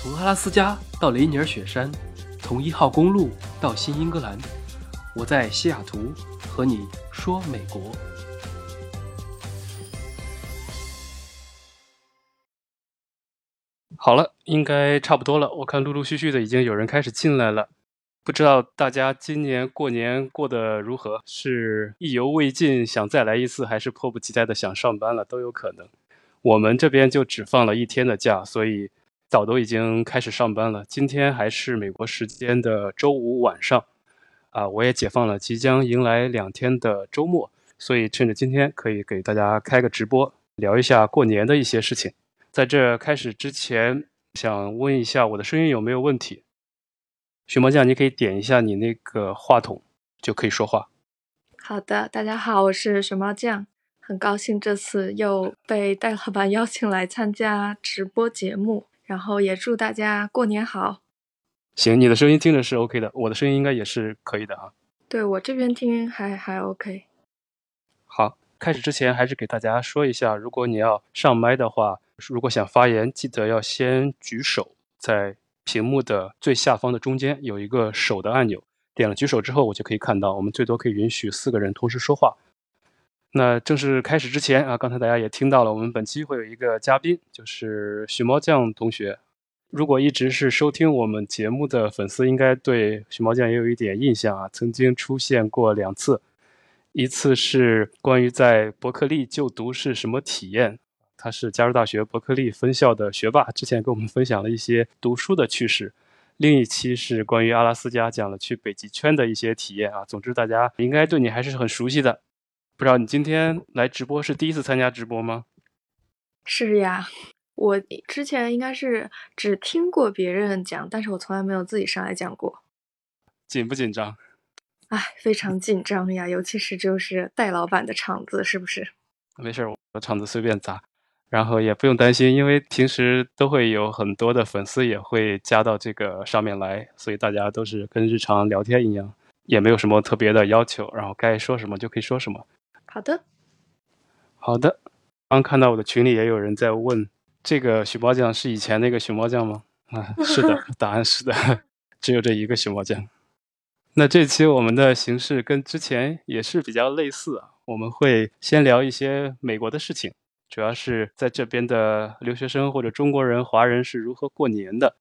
从阿拉斯加到雷尼尔雪山，从一号公路到新英格兰，我在西雅图和你说美国。好了，应该差不多了。我看陆陆续续的已经有人开始进来了，不知道大家今年过年过得如何？是意犹未尽，想再来一次，还是迫不及待的想上班了？都有可能。我们这边就只放了一天的假，所以早都已经开始上班了。今天还是美国时间的周五晚上，啊，我也解放了，即将迎来两天的周末，所以趁着今天可以给大家开个直播，聊一下过年的一些事情。在这开始之前，想问一下我的声音有没有问题？熊猫酱，你可以点一下你那个话筒，就可以说话。好的，大家好，我是熊猫酱。很高兴这次又被戴老板邀请来参加直播节目，然后也祝大家过年好。行，你的声音听着是 OK 的，我的声音应该也是可以的啊。对我这边听还还 OK。好，开始之前还是给大家说一下，如果你要上麦的话，如果想发言，记得要先举手，在屏幕的最下方的中间有一个手的按钮，点了举手之后，我就可以看到，我们最多可以允许四个人同时说话。那正式开始之前啊，刚才大家也听到了，我们本期会有一个嘉宾，就是许猫酱同学。如果一直是收听我们节目的粉丝，应该对许猫酱也有一点印象啊，曾经出现过两次，一次是关于在伯克利就读是什么体验，他是加州大学伯克利分校的学霸，之前跟我们分享了一些读书的趣事。另一期是关于阿拉斯加，讲了去北极圈的一些体验啊。总之，大家应该对你还是很熟悉的。不知道你今天来直播是第一次参加直播吗？是呀，我之前应该是只听过别人讲，但是我从来没有自己上来讲过。紧不紧张？哎，非常紧张呀，尤其是就是戴老板的场子，是不是？没事，我场子随便砸，然后也不用担心，因为平时都会有很多的粉丝也会加到这个上面来，所以大家都是跟日常聊天一样，也没有什么特别的要求，然后该说什么就可以说什么。好的，好的。刚看到我的群里也有人在问，这个熊猫酱是以前那个熊猫酱吗？啊，是的，答案是的，只有这一个熊猫酱。那这期我们的形式跟之前也是比较类似啊，我们会先聊一些美国的事情，主要是在这边的留学生或者中国人、华人是如何过年的。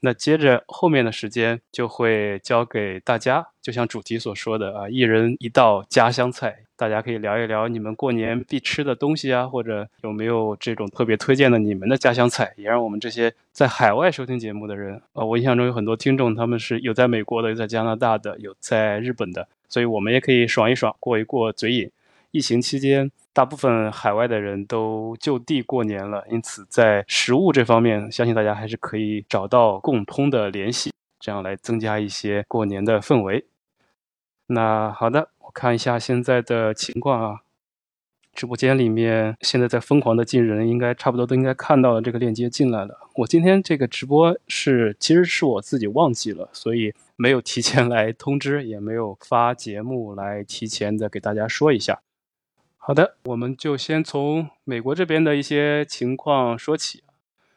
那接着后面的时间就会交给大家，就像主题所说的啊，一人一道家乡菜，大家可以聊一聊你们过年必吃的东西啊，或者有没有这种特别推荐的你们的家乡菜，也让我们这些在海外收听节目的人呃，我印象中有很多听众，他们是有在美国的，有在加拿大的，有在日本的，所以我们也可以爽一爽，过一过嘴瘾。疫情期间。大部分海外的人都就地过年了，因此在食物这方面，相信大家还是可以找到共通的联系，这样来增加一些过年的氛围。那好的，看一下现在的情况啊，直播间里面现在在疯狂的进人，应该差不多都应该看到了这个链接进来了。我今天这个直播是其实是我自己忘记了，所以没有提前来通知，也没有发节目来提前的给大家说一下。好的，我们就先从美国这边的一些情况说起。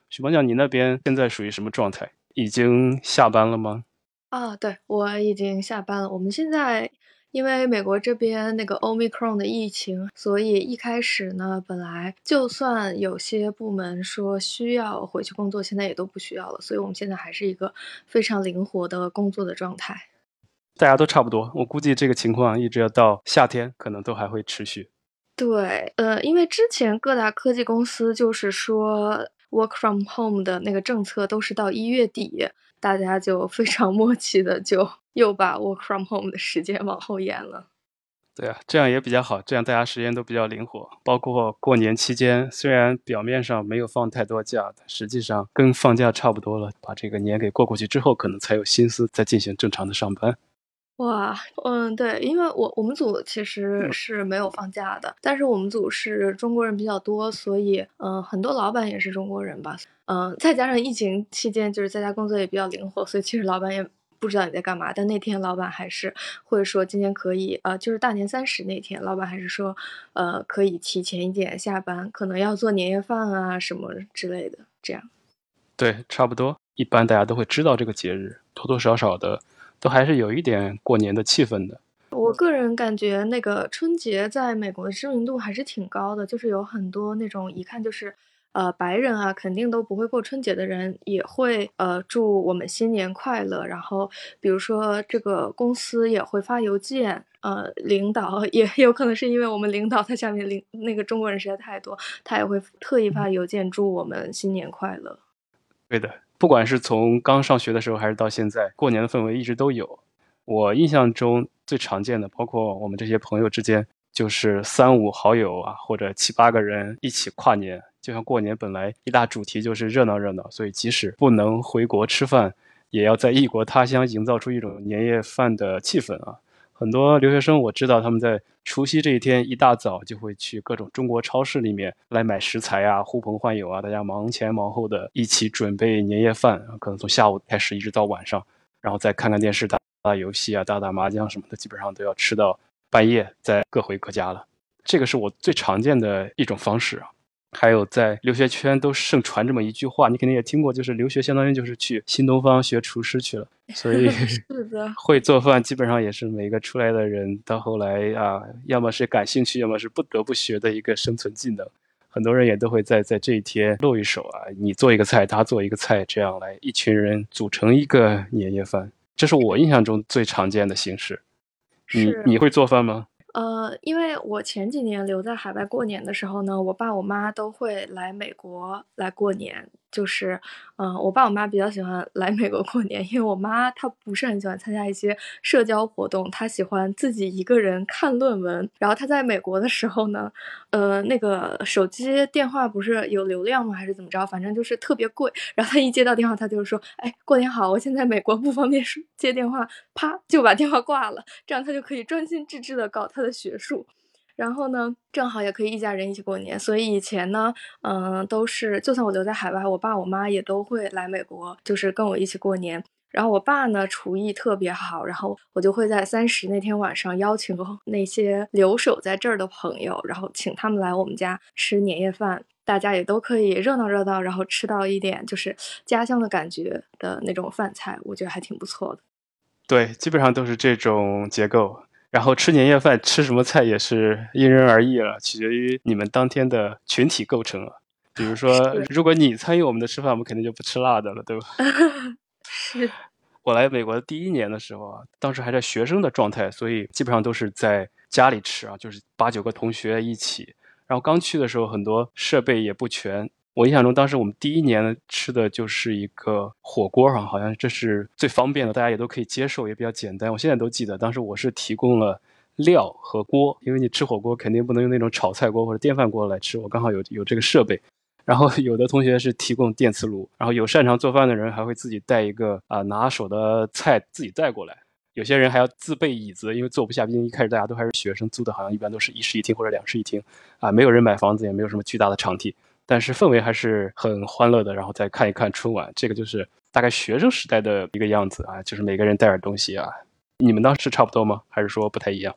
许邦讲，你那边现在属于什么状态？已经下班了吗？啊，对，我已经下班了。我们现在因为美国这边那个 Omicron 的疫情，所以一开始呢，本来就算有些部门说需要回去工作，现在也都不需要了。所以我们现在还是一个非常灵活的工作的状态。大家都差不多，我估计这个情况一直要到夏天，可能都还会持续。对，呃，因为之前各大科技公司就是说 work from home 的那个政策都是到一月底，大家就非常 默契的就又把 work from home 的时间往后延了。对啊，这样也比较好，这样大家时间都比较灵活。包括过年期间，虽然表面上没有放太多假，但实际上跟放假差不多了。把这个年给过过去之后，可能才有心思再进行正常的上班。哇，嗯，对，因为我我们组其实是没有放假的，但是我们组是中国人比较多，所以嗯，很多老板也是中国人吧，嗯，再加上疫情期间就是在家工作也比较灵活，所以其实老板也不知道你在干嘛，但那天老板还是会说今天可以，呃，就是大年三十那天，老板还是说，呃，可以提前一点下班，可能要做年夜饭啊什么之类的，这样。对，差不多。一般大家都会知道这个节日，多多少少的都还是有一点过年的气氛的。我个人感觉，那个春节在美国的知名度还是挺高的，就是有很多那种一看就是。呃，白人啊，肯定都不会过春节的人，也会呃祝我们新年快乐。然后，比如说这个公司也会发邮件，呃，领导 也有可能是因为我们领导他下面领那个中国人实在太多，他也会特意发邮件祝我们新年快乐。对的，不管是从刚上学的时候，还是到现在，过年的氛围一直都有。我印象中最常见的，包括我们这些朋友之间，就是三五好友啊，或者七八个人一起跨年。就像过年本来一大主题就是热闹热闹，所以即使不能回国吃饭，也要在异国他乡营造出一种年夜饭的气氛啊！很多留学生我知道他们在除夕这一天一大早就会去各种中国超市里面来买食材啊，呼朋唤友啊，大家忙前忙后的一起准备年夜饭，可能从下午开始一直到晚上，然后再看看电视、打打游戏啊、打打麻将什么的，基本上都要吃到半夜，再各回各家了。这个是我最常见的一种方式啊。还有在留学圈都盛传这么一句话，你肯定也听过，就是留学相当于就是去新东方学厨师去了，所以 会做饭基本上也是每个出来的人到后来啊，要么是感兴趣，要么是不得不学的一个生存技能。很多人也都会在在这一天露一手啊，你做一个菜，他做一个菜，这样来一群人组成一个年夜饭，这是我印象中最常见的形式。你你会做饭吗？呃，因为我前几年留在海外过年的时候呢，我爸我妈都会来美国来过年。就是，嗯，我爸我妈比较喜欢来美国过年，因为我妈她不是很喜欢参加一些社交活动，她喜欢自己一个人看论文。然后她在美国的时候呢，呃，那个手机电话不是有流量吗？还是怎么着？反正就是特别贵。然后她一接到电话，她就说：“哎，过年好，我现在美国不方便接电话。”啪就把电话挂了，这样她就可以专心致志的搞她的学术。然后呢，正好也可以一家人一起过年，所以以前呢，嗯，都是就算我留在海外，我爸我妈也都会来美国，就是跟我一起过年。然后我爸呢，厨艺特别好，然后我就会在三十那天晚上邀请那些留守在这儿的朋友，然后请他们来我们家吃年夜饭，大家也都可以热闹热闹，然后吃到一点就是家乡的感觉的那种饭菜，我觉得还挺不错的。对，基本上都是这种结构。然后吃年夜饭吃什么菜也是因人而异了，取决于你们当天的群体构成啊。比如说，如果你参与我们的吃饭，我们肯定就不吃辣的了，对吧？是。我来美国的第一年的时候啊，当时还在学生的状态，所以基本上都是在家里吃啊，就是八九个同学一起。然后刚去的时候，很多设备也不全。我印象中，当时我们第一年吃的就是一个火锅哈，好像这是最方便的，大家也都可以接受，也比较简单。我现在都记得，当时我是提供了料和锅，因为你吃火锅肯定不能用那种炒菜锅或者电饭锅来吃，我刚好有有这个设备。然后 有的同学是提供电磁炉，然后有擅长做饭的人还会自己带一个啊拿手的菜自己带过来。有些人还要自备椅子，因为坐不下，毕竟一开始大家都还是学生，租的好像一般都是一室一厅或者两室一厅啊，没有人买房子，也没有什么巨大的场地。但是氛围还是很欢乐的，然后再看一看春晚，这个就是大概学生时代的一个样子啊，就是每个人带点东西啊。你们当时差不多吗？还是说不太一样？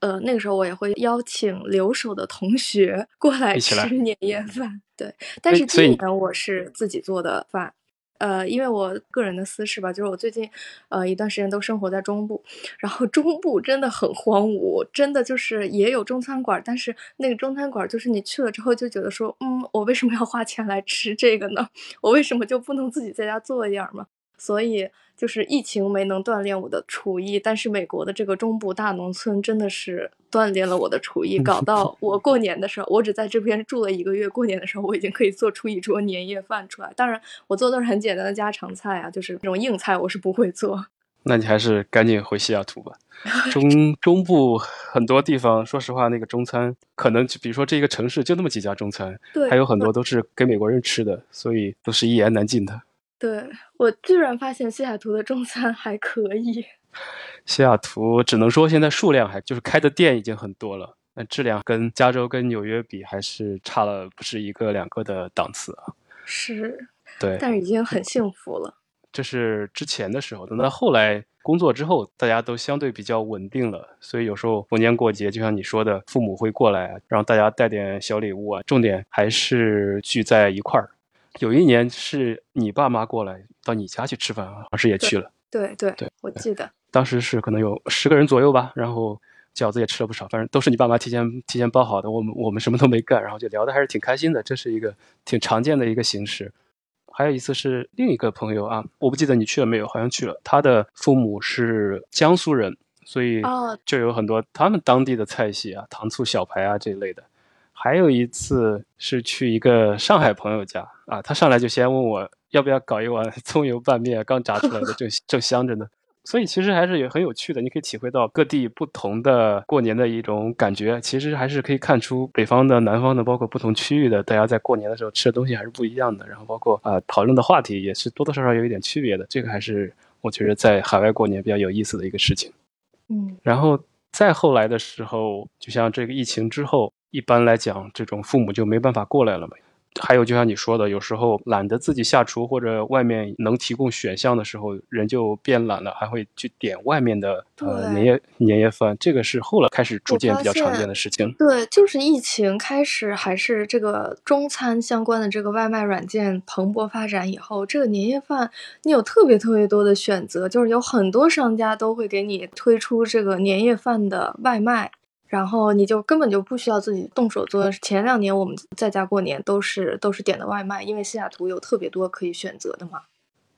呃，那个时候我也会邀请留守的同学过来吃年夜饭，对。但是今年我是自己做的饭。呃，因为我个人的私事吧，就是我最近，呃，一段时间都生活在中部，然后中部真的很荒芜，真的就是也有中餐馆，但是那个中餐馆就是你去了之后就觉得说，嗯，我为什么要花钱来吃这个呢？我为什么就不能自己在家做一点吗？所以。就是疫情没能锻炼我的厨艺，但是美国的这个中部大农村真的是锻炼了我的厨艺，搞到我过年的时候，我只在这边住了一个月，过年的时候我已经可以做出一桌年夜饭出来。当然，我做的都是很简单的家常菜啊，就是那种硬菜我是不会做。那你还是赶紧回西雅图吧。中中部很多地方，说实话，那个中餐可能就比如说这一个城市就那么几家中餐，对，还有很多都是给美国人吃的，所以都是一言难尽的。对我居然发现西雅图的中餐还可以。西雅图只能说现在数量还就是开的店已经很多了，那质量跟加州跟纽约比还是差了不是一个两个的档次啊。是，对，但是已经很幸福了。这是之前的时候，等到后来工作之后，大家都相对比较稳定了，所以有时候逢年过节，就像你说的，父母会过来，让大家带点小礼物啊，重点还是聚在一块儿。有一年是你爸妈过来到你家去吃饭，老师也去了。对对对，我记得当时是可能有十个人左右吧，然后饺子也吃了不少，反正都是你爸妈提前提前包好的，我们我们什么都没干，然后就聊的还是挺开心的，这是一个挺常见的一个形式。还有一次是另一个朋友啊，我不记得你去了没有，好像去了，他的父母是江苏人，所以就有很多他们当地的菜系啊，糖醋小排啊这一类的。还有一次是去一个上海朋友家啊，他上来就先问我要不要搞一碗葱油拌面，刚炸出来的正正香着呢。所以其实还是也很有趣的，你可以体会到各地不同的过年的一种感觉。其实还是可以看出北方的、南方的，包括不同区域的，大家在过年的时候吃的东西还是不一样的。然后包括啊讨论的话题也是多多少少有一点区别的。这个还是我觉得在海外过年比较有意思的一个事情。嗯，然后再后来的时候，就像这个疫情之后。一般来讲，这种父母就没办法过来了嘛。还有，就像你说的，有时候懒得自己下厨，或者外面能提供选项的时候，人就变懒了，还会去点外面的呃年夜年夜饭。这个是后来开始逐渐比较常见的事情。对，就是疫情开始，还是这个中餐相关的这个外卖软件蓬勃发展以后，这个年夜饭你有特别特别多的选择，就是有很多商家都会给你推出这个年夜饭的外卖。然后你就根本就不需要自己动手做。前两年我们在家过年都是都是点的外卖，因为西雅图有特别多可以选择的嘛。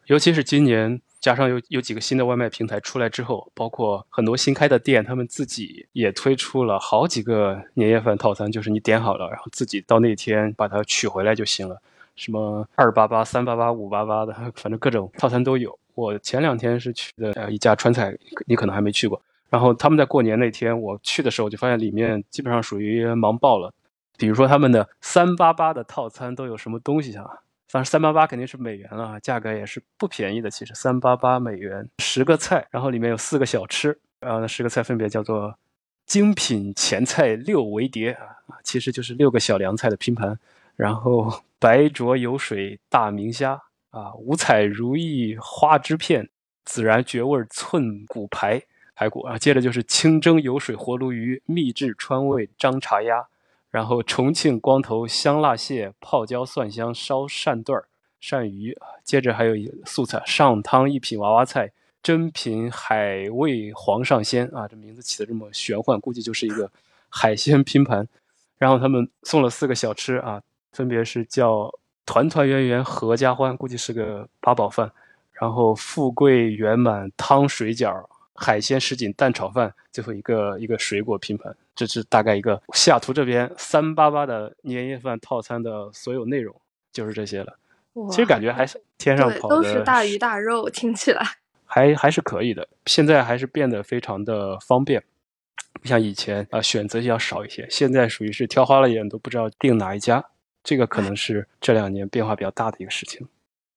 尤其是今年加上有有几个新的外卖平台出来之后，包括很多新开的店，他们自己也推出了好几个年夜饭套餐，就是你点好了，然后自己到那天把它取回来就行了。什么二八八、三八八、五八八的，反正各种套餐都有。我前两天是去的呃一家川菜，你可能还没去过。然后他们在过年那天我去的时候，就发现里面基本上属于忙爆了。比如说他们的三八八的套餐都有什么东西啊？反正三八八肯定是美元了，价格也是不便宜的。其实三八八美元十个菜，然后里面有四个小吃，然后那十个菜分别叫做精品前菜六围碟啊，其实就是六个小凉菜的拼盘。然后白灼油水大明虾啊，五彩如意花枝片，孜然绝味寸骨排。排骨啊，接着就是清蒸油水活鲈鱼、秘制川味张茶鸭，然后重庆光头香辣蟹、泡椒蒜香烧鳝段儿、鳝鱼接着还有一素菜上汤一品娃娃菜，珍品海味皇上鲜啊，这名字起的这么玄幻，估计就是一个海鲜拼盘。然后他们送了四个小吃啊，分别是叫团团圆圆合家欢，估计是个八宝饭，然后富贵圆满汤水饺。海鲜什锦蛋炒饭，最后一个一个水果拼盘，这是大概一个西雅图这边三八八的年夜饭套餐的所有内容，就是这些了。其实感觉还是天上跑的，都是大鱼大肉，听起来还还是可以的。现在还是变得非常的方便，不像以前啊选择要少一些。现在属于是挑花了眼都不知道订哪一家，这个可能是这两年变化比较大的一个事情。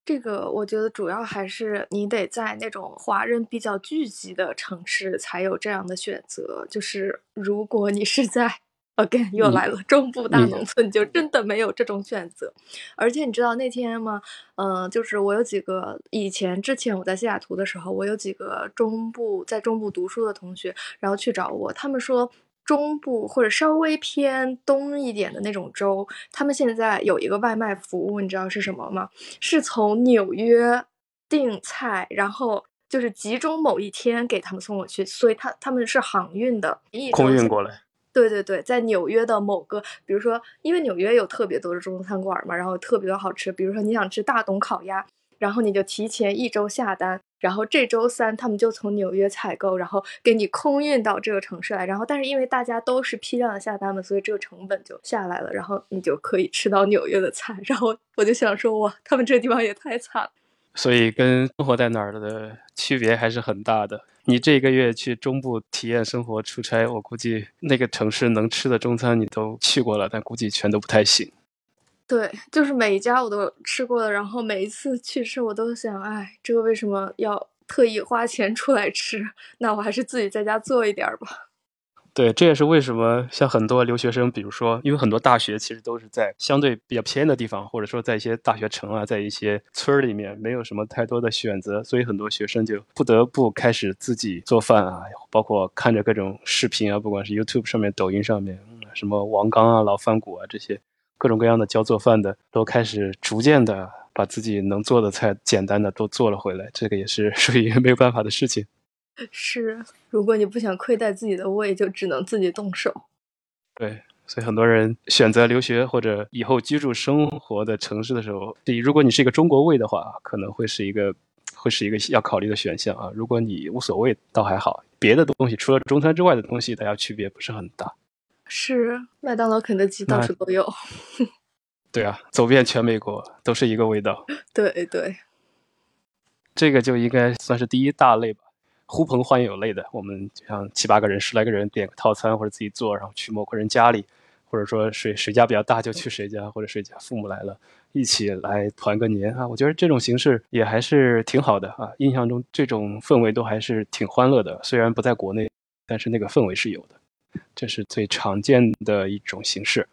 这个我觉得主要还是你得在那种华人比较聚集的城市才有这样的选择。就是如果你是在 again 又来了中部大农村，就真的没有这种选择。而且你知道那天吗？嗯，就是我有几个以前之前我在西雅图的时候，我有几个中部在中部读书的同学，然后去找我，他们说。中部或者稍微偏东一点的那种州，他们现在有一个外卖服务，你知道是什么吗？是从纽约订菜，然后就是集中某一天给他们送过去，所以他他们是航运的，空运过来。对对对，在纽约的某个，比如说，因为纽约有特别多的中餐馆嘛，然后特别的好吃，比如说你想吃大董烤鸭。然后你就提前一周下单，然后这周三他们就从纽约采购，然后给你空运到这个城市来。然后，但是因为大家都是批量的下单嘛，所以这个成本就下来了。然后你就可以吃到纽约的菜。然后我就想说，哇，他们这地方也太惨了。所以跟生活在哪儿的区别还是很大的。你这个月去中部体验生活出差，我估计那个城市能吃的中餐你都去过了，但估计全都不太行。对，就是每一家我都吃过了，然后每一次去吃，我都想，哎，这个为什么要特意花钱出来吃？那我还是自己在家做一点吧。对，这也是为什么像很多留学生，比如说，因为很多大学其实都是在相对比较偏的地方，或者说在一些大学城啊，在一些村儿里面，没有什么太多的选择，所以很多学生就不得不开始自己做饭啊，包括看着各种视频啊，不管是 YouTube 上面、抖音上面，什么王刚啊、老饭骨啊这些。各种各样的教做饭的都开始逐渐的把自己能做的菜简单的都做了回来，这个也是 属于没有办法的事情。是，如果你不想亏待自己的胃，就只能自己动手。对，所以很多人选择留学或者以后居住生活的城市的时候，如果你是一个中国胃的话，可能会是一个会是一个要考虑的选项啊。如果你无所谓，倒还好。别的东西除了中餐之外的东西，大家区别不是很大。是，麦当劳、肯德基到处都有。对啊，走遍全美国都是一个味道。对对，这个就应该算是第一大类吧。呼朋唤友类的，我们就像七八个人、十来个人点个套餐或者自己做，然后去某个人家里，或者说谁谁家比较大就去谁家，或者谁家父母来了，一起来团个年啊。我觉得这种形式也还是挺好的啊。印象中这种氛围都还是挺欢乐的，虽然不在国内，但是那个氛围是有的。这是最常见的一种形式。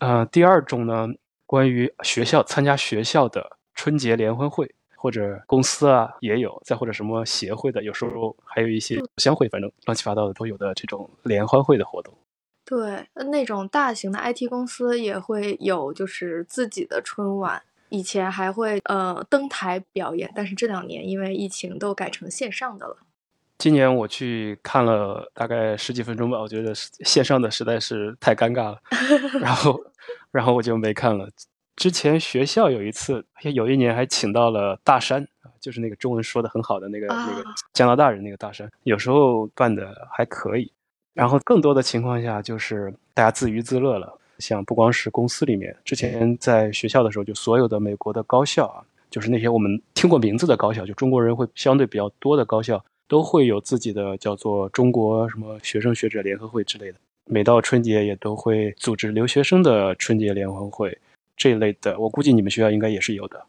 呃，第二种呢，关于学校参加学校的春节联欢会。或者公司啊也有，再或者什么协会的，有时候还有一些乡会，反正乱七八糟的都有的这种联欢会的活动。对，那种大型的 IT 公司也会有，就是自己的春晚，以前还会呃登台表演，但是这两年因为疫情都改成线上的了。今年我去看了大概十几分钟吧，我觉得线上的实在是太尴尬了，然后然后我就没看了。之前学校有一次，有一年还请到了大山啊，就是那个中文说的很好的那个那个加拿大人那个大山，有时候办的还可以。然后更多的情况下就是大家自娱自乐了，像不光是公司里面，之前在学校的时候，就所有的美国的高校啊，就是那些我们听过名字的高校，就中国人会相对比较多的高校，都会有自己的叫做中国什么学生学者联合会之类的。每到春节也都会组织留学生的春节联欢会。这一类的，我估计你们学校应该也是有的。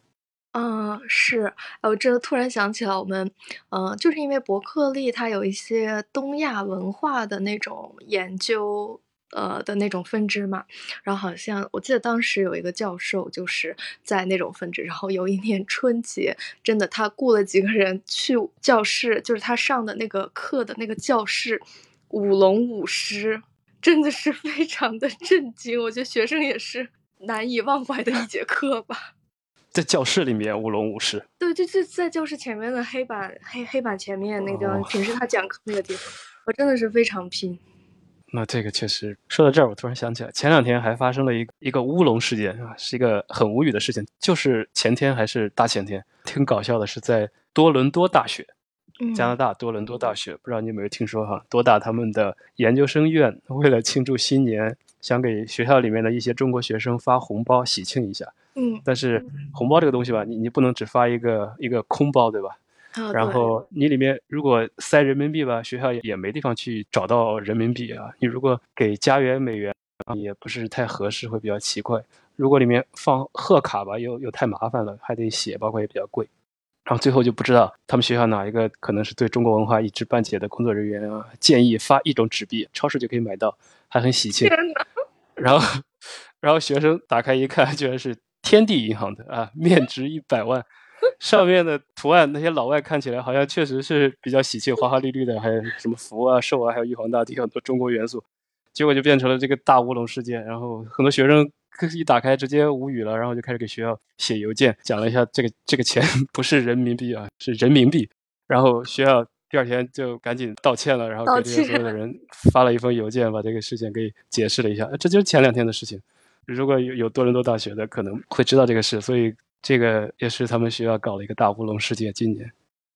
嗯，是。我这突然想起了，我们，嗯，就是因为伯克利它有一些东亚文化的那种研究，呃的那种分支嘛。然后好像我记得当时有一个教授就是在那种分支。然后有一年春节，真的他雇了几个人去教室，就是他上的那个课的那个教室，舞龙舞狮，真的是非常的震惊。我觉得学生也是。难以忘怀的一节课吧，在教室里面舞龙舞狮。对，就就在教室前面的黑板黑黑板前面那个平时他讲课那个地方，我真的是非常拼。那这个确实说到这儿，我突然想起来，前两天还发生了一个一个乌龙事件啊，是一个很无语的事情，就是前天还是大前天，挺搞笑的，是在多伦多大学，加拿大多伦多大学，不知道你有没有听说哈？多大他们的研究生院为了庆祝新年。想给学校里面的一些中国学生发红包喜庆一下，嗯，但是红包这个东西吧，你你不能只发一个一个空包，对吧？然后你里面如果塞人民币吧，学校也也没地方去找到人民币啊。你如果给加元、美元啊，也不是太合适，会比较奇怪。如果里面放贺卡吧，又又太麻烦了，还得写，包括也比较贵。然后最后就不知道他们学校哪一个可能是对中国文化一知半解的工作人员啊，建议发一种纸币，超市就可以买到，还很喜庆。然后，然后学生打开一看，居然是天地银行的啊，面值一百万，上面的图案那些老外看起来好像确实是比较喜庆，花花绿绿的，还有什么福啊、寿啊，还有玉皇大帝很多中国元素，结果就变成了这个大乌龙事件。然后很多学生一打开直接无语了，然后就开始给学校写邮件，讲了一下这个这个钱不是人民币啊，是人民币。然后学校。第二天就赶紧道歉了，然后给这些所有的人发了一封邮件，把这个事情给解释了一下。这就是前两天的事情。如果有有多伦多大学的，可能会知道这个事，所以这个也是他们学校搞了一个大乌龙事件。今年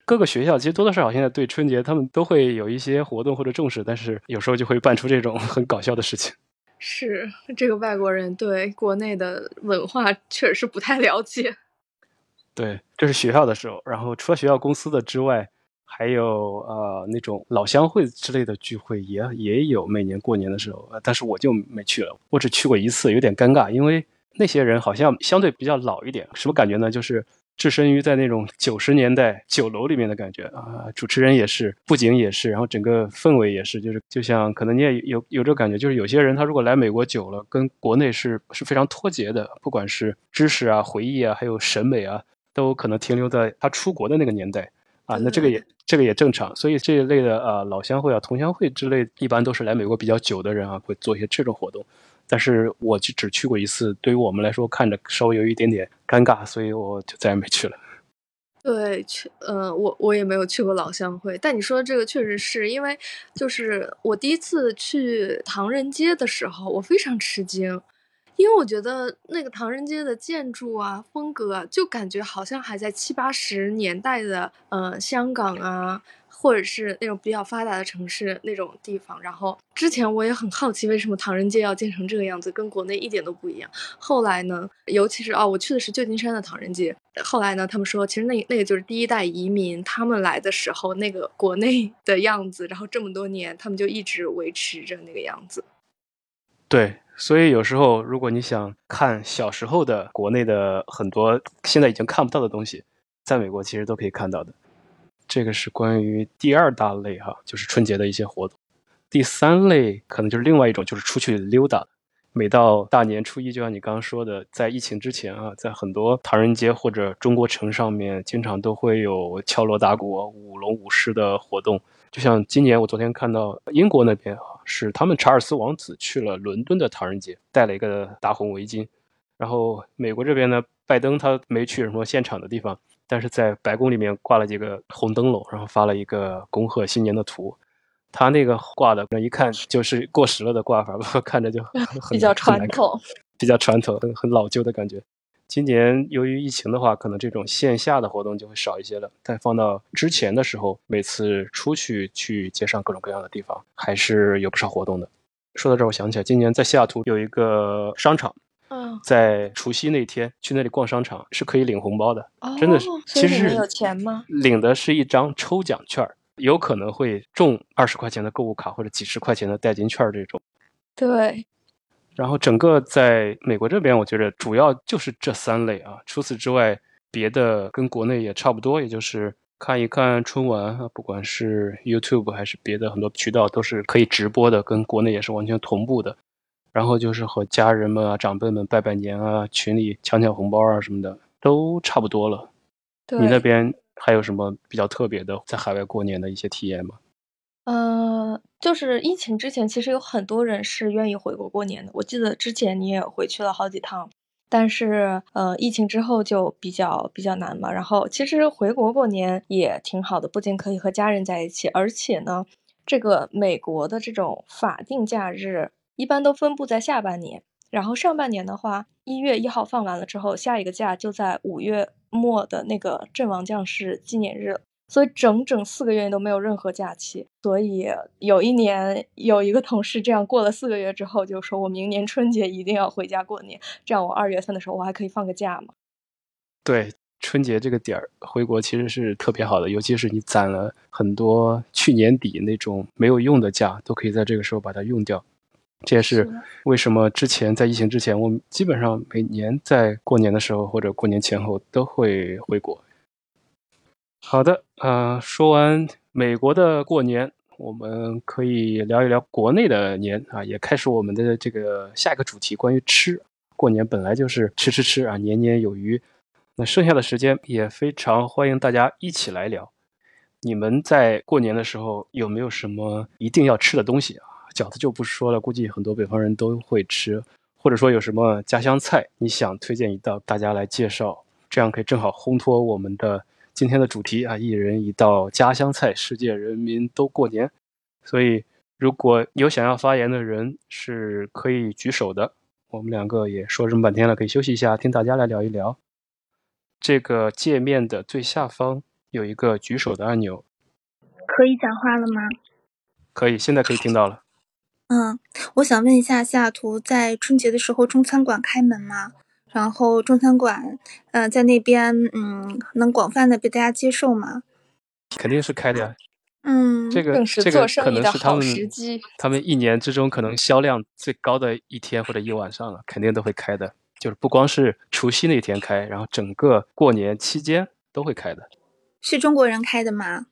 各个学校其实多多少少现在对春节他们都会有一些活动或者重视，但是有时候就会办出这种很搞笑的事情。是这个外国人对国内的文化确实是不太了解。对，这是学校的时候，然后除了学校公司的之外。还有呃那种老乡会之类的聚会也也有，每年过年的时候，但是我就没去了，我只去过一次，有点尴尬，因为那些人好像相对比较老一点，什么感觉呢？就是置身于在那种九十年代酒楼里面的感觉啊，主持人也是，布景也是，然后整个氛围也是，就是就像可能你也有有这个感觉，就是有些人他如果来美国久了，跟国内是是非常脱节的，不管是知识啊、回忆啊，还有审美啊，都可能停留在他出国的那个年代。啊，那这个也这个也正常，所以这一类的呃老乡会啊、同乡会之类，一般都是来美国比较久的人啊，会做一些这种活动。但是我就只去过一次，对于我们来说看着稍微有一点点尴尬，所以我就再也没去了。对，去，呃，我我也没有去过老乡会，但你说的这个确实是因为，就是我第一次去唐人街的时候，我非常吃惊，因为我觉得那个唐人街的建筑啊、风格啊，就感觉好像还在七八十年代的，呃，香港啊。或者是那种比较发达的城市那种地方，然后之前我也很好奇，为什么唐人街要建成这个样子，跟国内一点都不一样。后来呢，尤其是哦，我去的是旧金山的唐人街。后来呢，他们说，其实那那个就是第一代移民他们来的时候那个国内的样子，然后这么多年他们就一直维持着那个样子。对，所以有时候如果你想看小时候的国内的很多现在已经看不到的东西，在美国其实都可以看到的。这个是关于第二大类哈，就是春节的一些活动。第三类可能就是另外一种，就是出去溜达。每到大年初一，就像你刚刚说的，在疫情之前啊，在很多唐人街或者中国城上面，经常都会有敲锣打鼓、舞龙舞狮的活动。就像今年我昨天看到英国那边啊，是他们查尔斯王子去了伦敦的唐人街，戴了一个大红围巾。然后美国这边呢，拜登他没去什么现场的地方。但是在白宫里面挂了几个红灯笼，然后发了一个恭贺新年的图。他那个挂的，一看就是过时了的挂法吧，看着就 比较传统，比较传统，很很老旧的感觉。今年由于疫情的话，可能这种线下的活动就会少一些了。但放到之前的时候，每次出去去街上各种各样的地方，还是有不少活动的。说到这儿，我想起来，今年在西雅图有一个商场。在除夕那天去那里逛商场是可以领红包的，真的是。其实有钱吗？领的是一张抽奖券，有可能会中二十块钱的购物卡或者几十块钱的代金券这种。对。然后整个在美国这边，我觉得主要就是这三类啊。除此之外，别的跟国内也差不多，也就是看一看春晚啊，不管是 YouTube 还是别的很多渠道都是可以直播的，跟国内也是完全同步的。然后就是和家人们啊、长辈们拜拜年啊，群里抢抢红包啊什么的，都差不多了。你那边还有什么比较特别的在海外过年的一些体验吗？嗯，就是疫情之前，其实有很多人是愿意回国过年的。我记得之前你也回去了好几趟，但是呃，疫情之后就比较比较难嘛。然后其实回国过年也挺好的，不仅可以和家人在一起，而且呢，这个美国的这种法定假日。一般都分布在下半年，然后上半年的话，一月一号放完了之后，下一个假就在五月末的那个阵亡将士纪念日，所以整整四个月都没有任何假期。所以有一年有一个同事这样过了四个月之后，就说我明年春节一定要回家过年，这样我二月份的时候我还可以放个假嘛。对，春节这个点儿回国其实是特别好的，尤其是你攒了很多去年底那种没有用的假，都可以在这个时候把它用掉。这也是为什么之前在疫情之前，我们基本上每年在过年的时候或者过年前后都会回国。好的，呃，说完美国的过年，我们可以聊一聊国内的年啊，也开始我们的这个下一个主题，关于吃。过年本来就是吃吃吃啊，年年有余。那剩下的时间也非常欢迎大家一起来聊。你们在过年的时候有没有什么一定要吃的东西啊？饺子就不说了，估计很多北方人都会吃，或者说有什么家乡菜，你想推荐一道，大家来介绍，这样可以正好烘托我们的今天的主题啊，一人一道家乡菜，世界人民都过年。所以如果有想要发言的人，是可以举手的。我们两个也说这么半天了，可以休息一下，听大家来聊一聊。这个界面的最下方有一个举手的按钮，可以讲话了吗？可以，现在可以听到了。嗯，我想问一下，西雅图在春节的时候中餐馆开门吗？然后中餐馆，呃，在那边，嗯，能广泛的被大家接受吗？肯定是开的呀。嗯，这个这个可能是他们他们一年之中可能销量最高的一天或者一晚上了，肯定都会开的。就是不光是除夕那天开，然后整个过年期间都会开的。是中国人开的吗？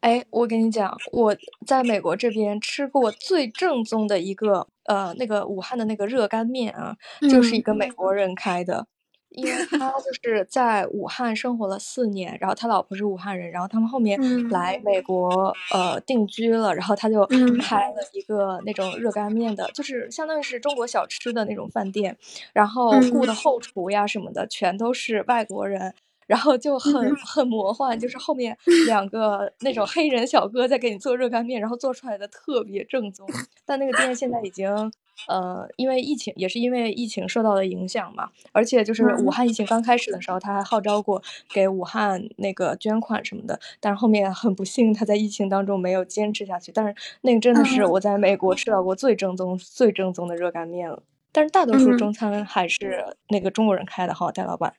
哎，我跟你讲，我在美国这边吃过最正宗的一个，呃，那个武汉的那个热干面啊，就是一个美国人开的。因为他就是在武汉生活了四年，然后他老婆是武汉人，然后他们后面嗯来美国呃定居了，然后他就嗯开了一个那种热干面的，就是相当于是中国小吃的那种饭店，然后雇的嗯后厨呀什么的全都是外国人。然后就很嗯很魔幻，就是后面 两个那种黑人小哥在给你做热干面，然后做出来的特别正宗。但那个店现在已经，呃，因为疫情，也是因为疫情受到了影响嘛，而且就是武嗯汉疫情刚开始的时候，他还号召过给武汉那个捐款什么的，但是后面很不幸，他在疫情当中没有坚持下去。但是那个真的是嗯我在美国吃到过最正宗、最正宗的热干面了。但是大多数嗯中餐还是那个中国人开的哈，戴老板。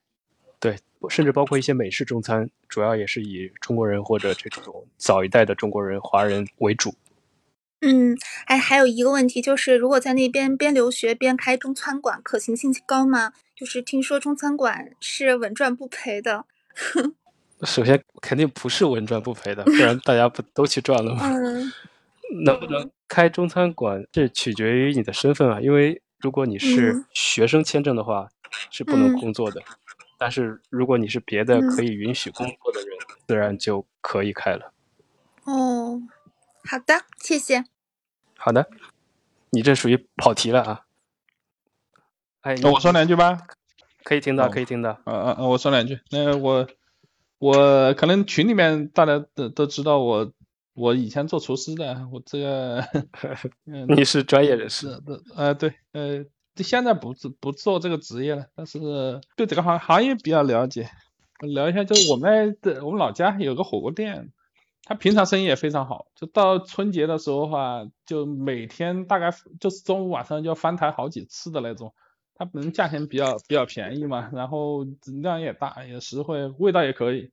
对，甚至包括一些美式中餐，主要也是以中国人或者这种早一代的中国人、华人为主。嗯，哎，还有一个问题就是，如果在那边边留学边开中餐馆，可行性高吗？就是听说中餐馆是稳赚不赔的。首先肯定不是稳赚不赔的，不然大家不 都去赚了吗？嗯 能不能开中餐馆，这取决于你的身份啊。因为如果你是嗯学生签证的话，是不能嗯工作的。但是如果你是别的嗯可以允许工作的人，自然就可以开了。哦，好的，谢谢。好的，你这属于跑题了啊。哎，那我说两句吧。可以听到，哦可以听到。嗯嗯嗯，我说两句。那我我可能群里面大家都都知道我我以前做厨师的，我这个 嗯你是专业人士，是的呃对呃就现在不不做这个职业了，但是对这个行行业比较了解。聊一下，就是我们的我们老家有个火锅店，他平常生意也非常好，就到春节的时候话，就每天大概就是中午晚上就要翻台好几次的那种。它本身价钱比较比较便宜嘛，然后量也大，也实惠，味道也可以，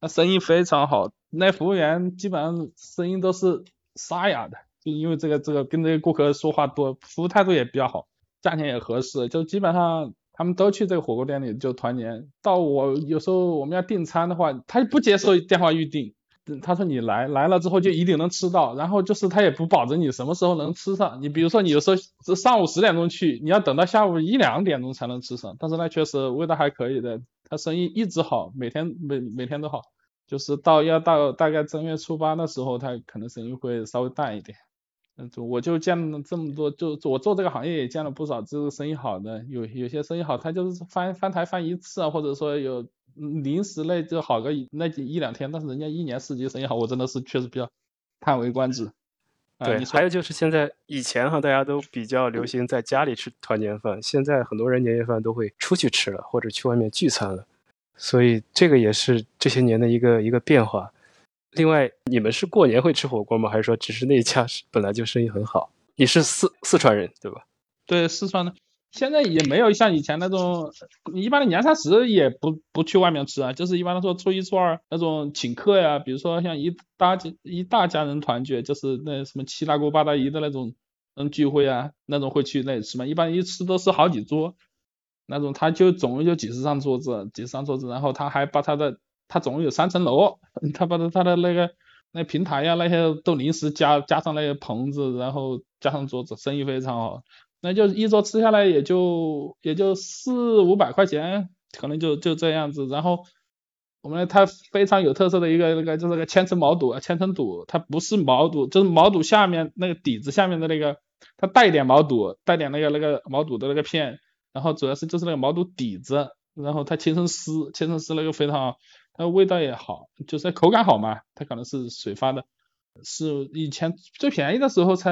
那生意非常好。那服务员基本上声音都是沙哑的，就因为这个这个跟这个顾客说话多，服务态度也比较好，价钱也合适，就基本上他们都去这个火锅店里就团年。到我有时候我们要订餐的话，他不接受电话预订。他说你来来了之后就一定能吃到，然后就是他也不保证你什么时候能吃上。你比如说你有时候上午十点钟去，你要等到下午一两点钟才能吃上，但是那确实味道还可以的，他生意一直好，每天每每天都好。就是到要到大概正月初八的时候，他可能生意会稍微淡一点。嗯，我就见了这么多，就我做这个行业也见了不少，就是生意好的，有有些生意好，他就是翻翻台翻一次啊，或者说有。临时类就好个那几一两天，但是人家一年四季生意好，我真的是确实比较叹为观止。啊、对，还有就是现在以前哈，大家都比较流行在家里吃团年饭，现在很多人年夜饭都会出去吃了，或者去外面聚餐了，所以这个也是这些年的一个一个变化。另外，你们是过年会吃火锅吗？还是说只是那家是本来就生意很好？你是四四川人对吧？对，四川的。现在也没有像以前那种，一般的年三十也不不去外面吃啊，就是一般的说初一初二那种请客呀，比如说像一大一大家人团聚，就是那什么七大姑八大姨的那种嗯聚会啊，那种会去那里吃嘛，一般一吃都是好几桌，那种他就总共就几十张桌子，几十张桌子，然后他还把他的他总共有三层楼，他把他他的那个那平台呀那些都临时加加上那些棚子，然后加上桌子，生意非常好。那就一桌吃下来也就也就四五百块钱，可能就就这样子。然后我们它非常有特色的一个那个就是那个千层毛肚啊，千层肚，它不是毛肚，就是毛肚下面那个底子下面的那个，它带点毛肚，带点那个那个毛肚的那个片，然后主要是就是那个毛肚底子，然后它切成丝，切成丝那个非常好，它味道也好，就是口感好嘛，它可能是水发的。是以前最便宜的时候才，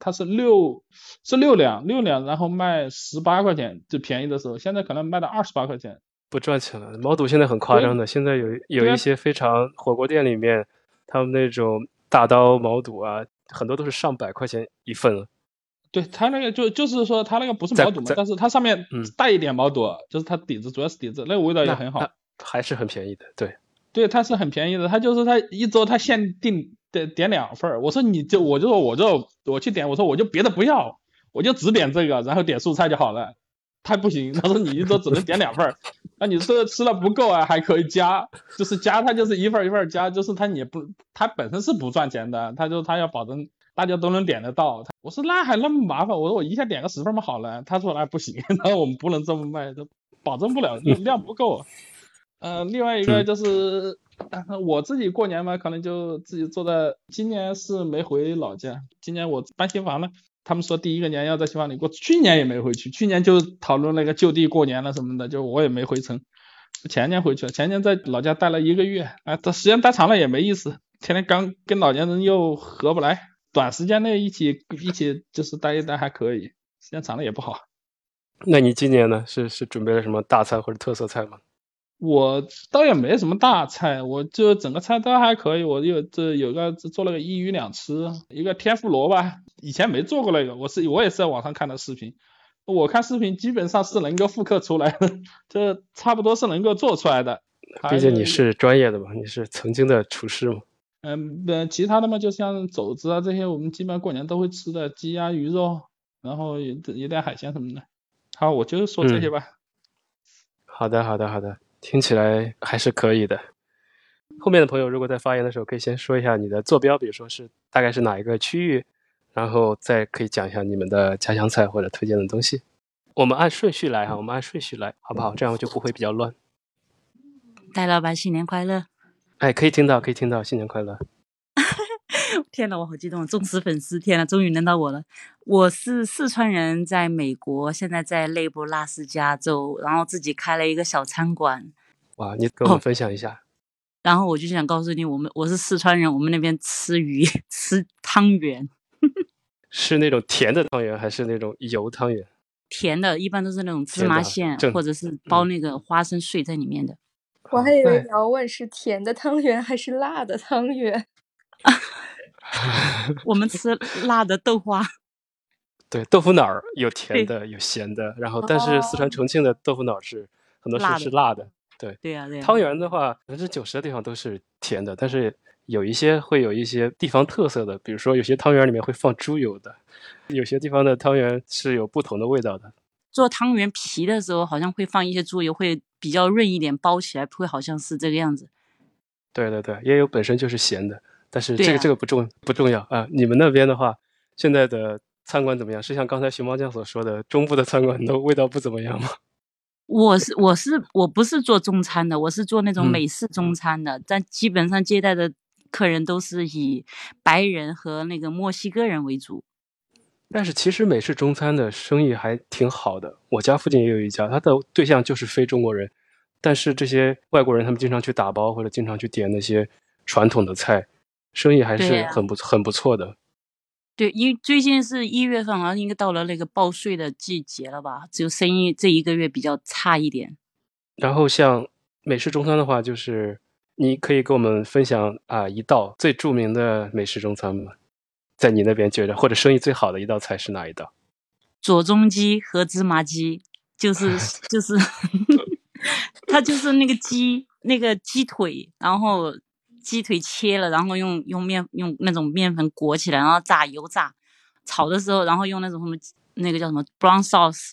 它是六是六两六两，然后卖十八块钱，最便宜的时候，现在可能卖到二十八块钱，不赚钱了。毛肚现在很夸张的，现在有有一些非常火锅店里面，他们那种大刀毛肚啊，很多都是上百块钱一份了。对，它那个就就是说它那个不是毛肚嘛，但是它上面带一点毛肚，就是它底子主要是底子，那个味道也很好，还是很便宜的，对。对，它是很便宜的，它就是它一周它限定点点两份儿。我说你就我就说我就我去点，我说我就别的不要，我就只点这个，然后点素菜就好了。他不行，他说你一周只能点两份儿，那你这吃了不够啊，还可以加，就是加它就是一份一份加，就是他也不他本身是不赚钱的，他就他要保证大家都能点得到。我说那还那么麻烦，我说我一下点个十份儿嘛好了，他说那不行，然后我们不能这么卖。保证不了量不够。嗯，另外一个就是，我自己过年嘛，可能就自己坐在。今年是没回老家，今年我搬新房了。他们说第一个年要在新房里过，去年也没回去，去年就讨论那个就地过年了什么的，就我也没回城。前年回去了，前年在老家待了一个月，啊，这时间待长了也没意思，天天刚跟老年人又合不来，短时间内一起一起就是待一待还可以，时间长了也不好。那你今年呢？是是准备了什么大菜或者特色菜吗？我倒也没什么大菜，我就整个菜都还可以。我有这有个做了个一鱼两吃，一个天妇罗吧，以前没做过那个，我是我也是在网上看的视频。我看视频基本上是能够复刻出来的，这差不多是能够做出来的。毕竟你是专业的嘛，你是曾经的厨师嘛。嗯，那，其他的嘛，就像肘子啊这些，我们基本上过年都会吃的，鸡鸭鱼肉，然后有有点海鲜什么的。好，我就说这些吧。好的，好的，好的。听起来还是可以的。后面的朋友如果在发言的时候，可以先说一下你的坐标，比如说是大概是哪一个区域，然后再可以讲一下你们的家乡菜或者推荐的东西。我们按顺序来哈，我们按顺序来，好不好？这样就不会比较乱。戴老板新年快乐！哎，可以听到，可以听到，新年快乐。天呐，我好激动，忠实粉丝！天呐，终于轮到我了。我是四川人，在美国，现在在内布拉斯加州，然后自己开了一个小餐馆。哇，你跟我们分享一下。然后我就想告诉你，我们我是四川人，我们那边吃鱼 吃汤圆，是那种甜的汤圆还是那种油汤圆？甜的，一般都是那种芝麻馅，或者是包那个花生碎在里面的。我还以为你要问是甜的汤圆还是辣的汤圆。我们吃辣的豆花，对，豆腐脑儿有甜的有咸的，然后但是四川重庆的豆腐脑是很多是是辣的，对，对呀，对汤圆的话，百分之九十的地方都是甜的，但是有一些会有一些地方特色的，比如说有些汤圆里面会放猪油的，有些地方的汤圆是有不同的味道的。做汤圆皮的时候好像会放一些猪油，会比较润一点，包起来会好像是这个样子。对对对，也有本身就是咸的。但是这个这个不重不重要啊！你们那边的话，现在的餐馆怎么样？是像刚才熊猫酱所说的，中部的餐馆的味道不怎么样吗？我是我是我不是做中餐的，我是做那种美式中餐的，但基本上接待的客人都是以白人和那个墨西哥人为主。但是其实美式中餐的生意还挺好的，我家附近也有一家，他的对象就是非中国人，但是这些外国人他们经常去打包或者经常去点那些传统的菜。生意还是很不很不错的，对，因为最近是一月份，好像应该到了那个报税的季节了吧？就生意这一个月比较差一点。然后像美式中餐的话，就是你可以给我们分享啊一道最著名的美式中餐吗？在你那边觉得或者生意最好的一道菜是哪一道？左宗鸡和芝麻鸡，就是 就是，它就是那个鸡那个鸡腿，然后。鸡腿切了，然后用用面用那种面粉裹起来，然后炸油炸，炒的时候，然后用那种什么那个叫什么 brown sauce，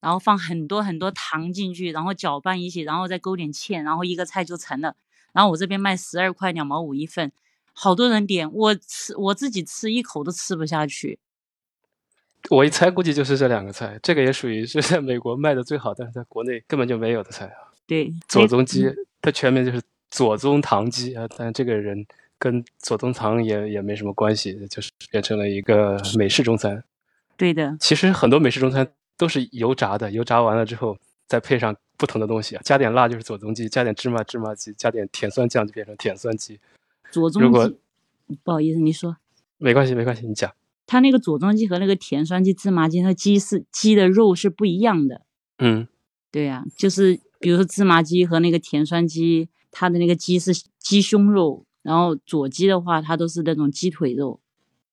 然后放很多很多糖进去，然后搅拌一起，然后再勾点芡，然后一个菜就成了。然后我这边卖十二块两毛五一份，好多人点，我吃我自己吃一口都吃不下去。我一猜估计就是这两个菜，这个也属于是在美国卖的最好，但是在国内根本就没有的菜啊。对，左宗鸡，它全名就是。左宗棠鸡啊，但这个人跟左宗棠也也没什么关系，就是变成了一个美式中餐。对的，其实很多美式中餐都是油炸的，油炸完了之后再配上不同的东西，加点辣就是左宗鸡，加点芝麻芝麻鸡，加点甜酸酱就变成甜酸鸡。左宗鸡，不好意思，你说。没关系，没关系，你讲。它那个左宗鸡和那个甜酸鸡、芝麻鸡，它鸡是鸡的肉是不一样的。嗯，对呀，就是比如说芝麻鸡和那个甜酸鸡。它的那个鸡是鸡胸肉，然后左鸡的话，它都是那种鸡腿肉。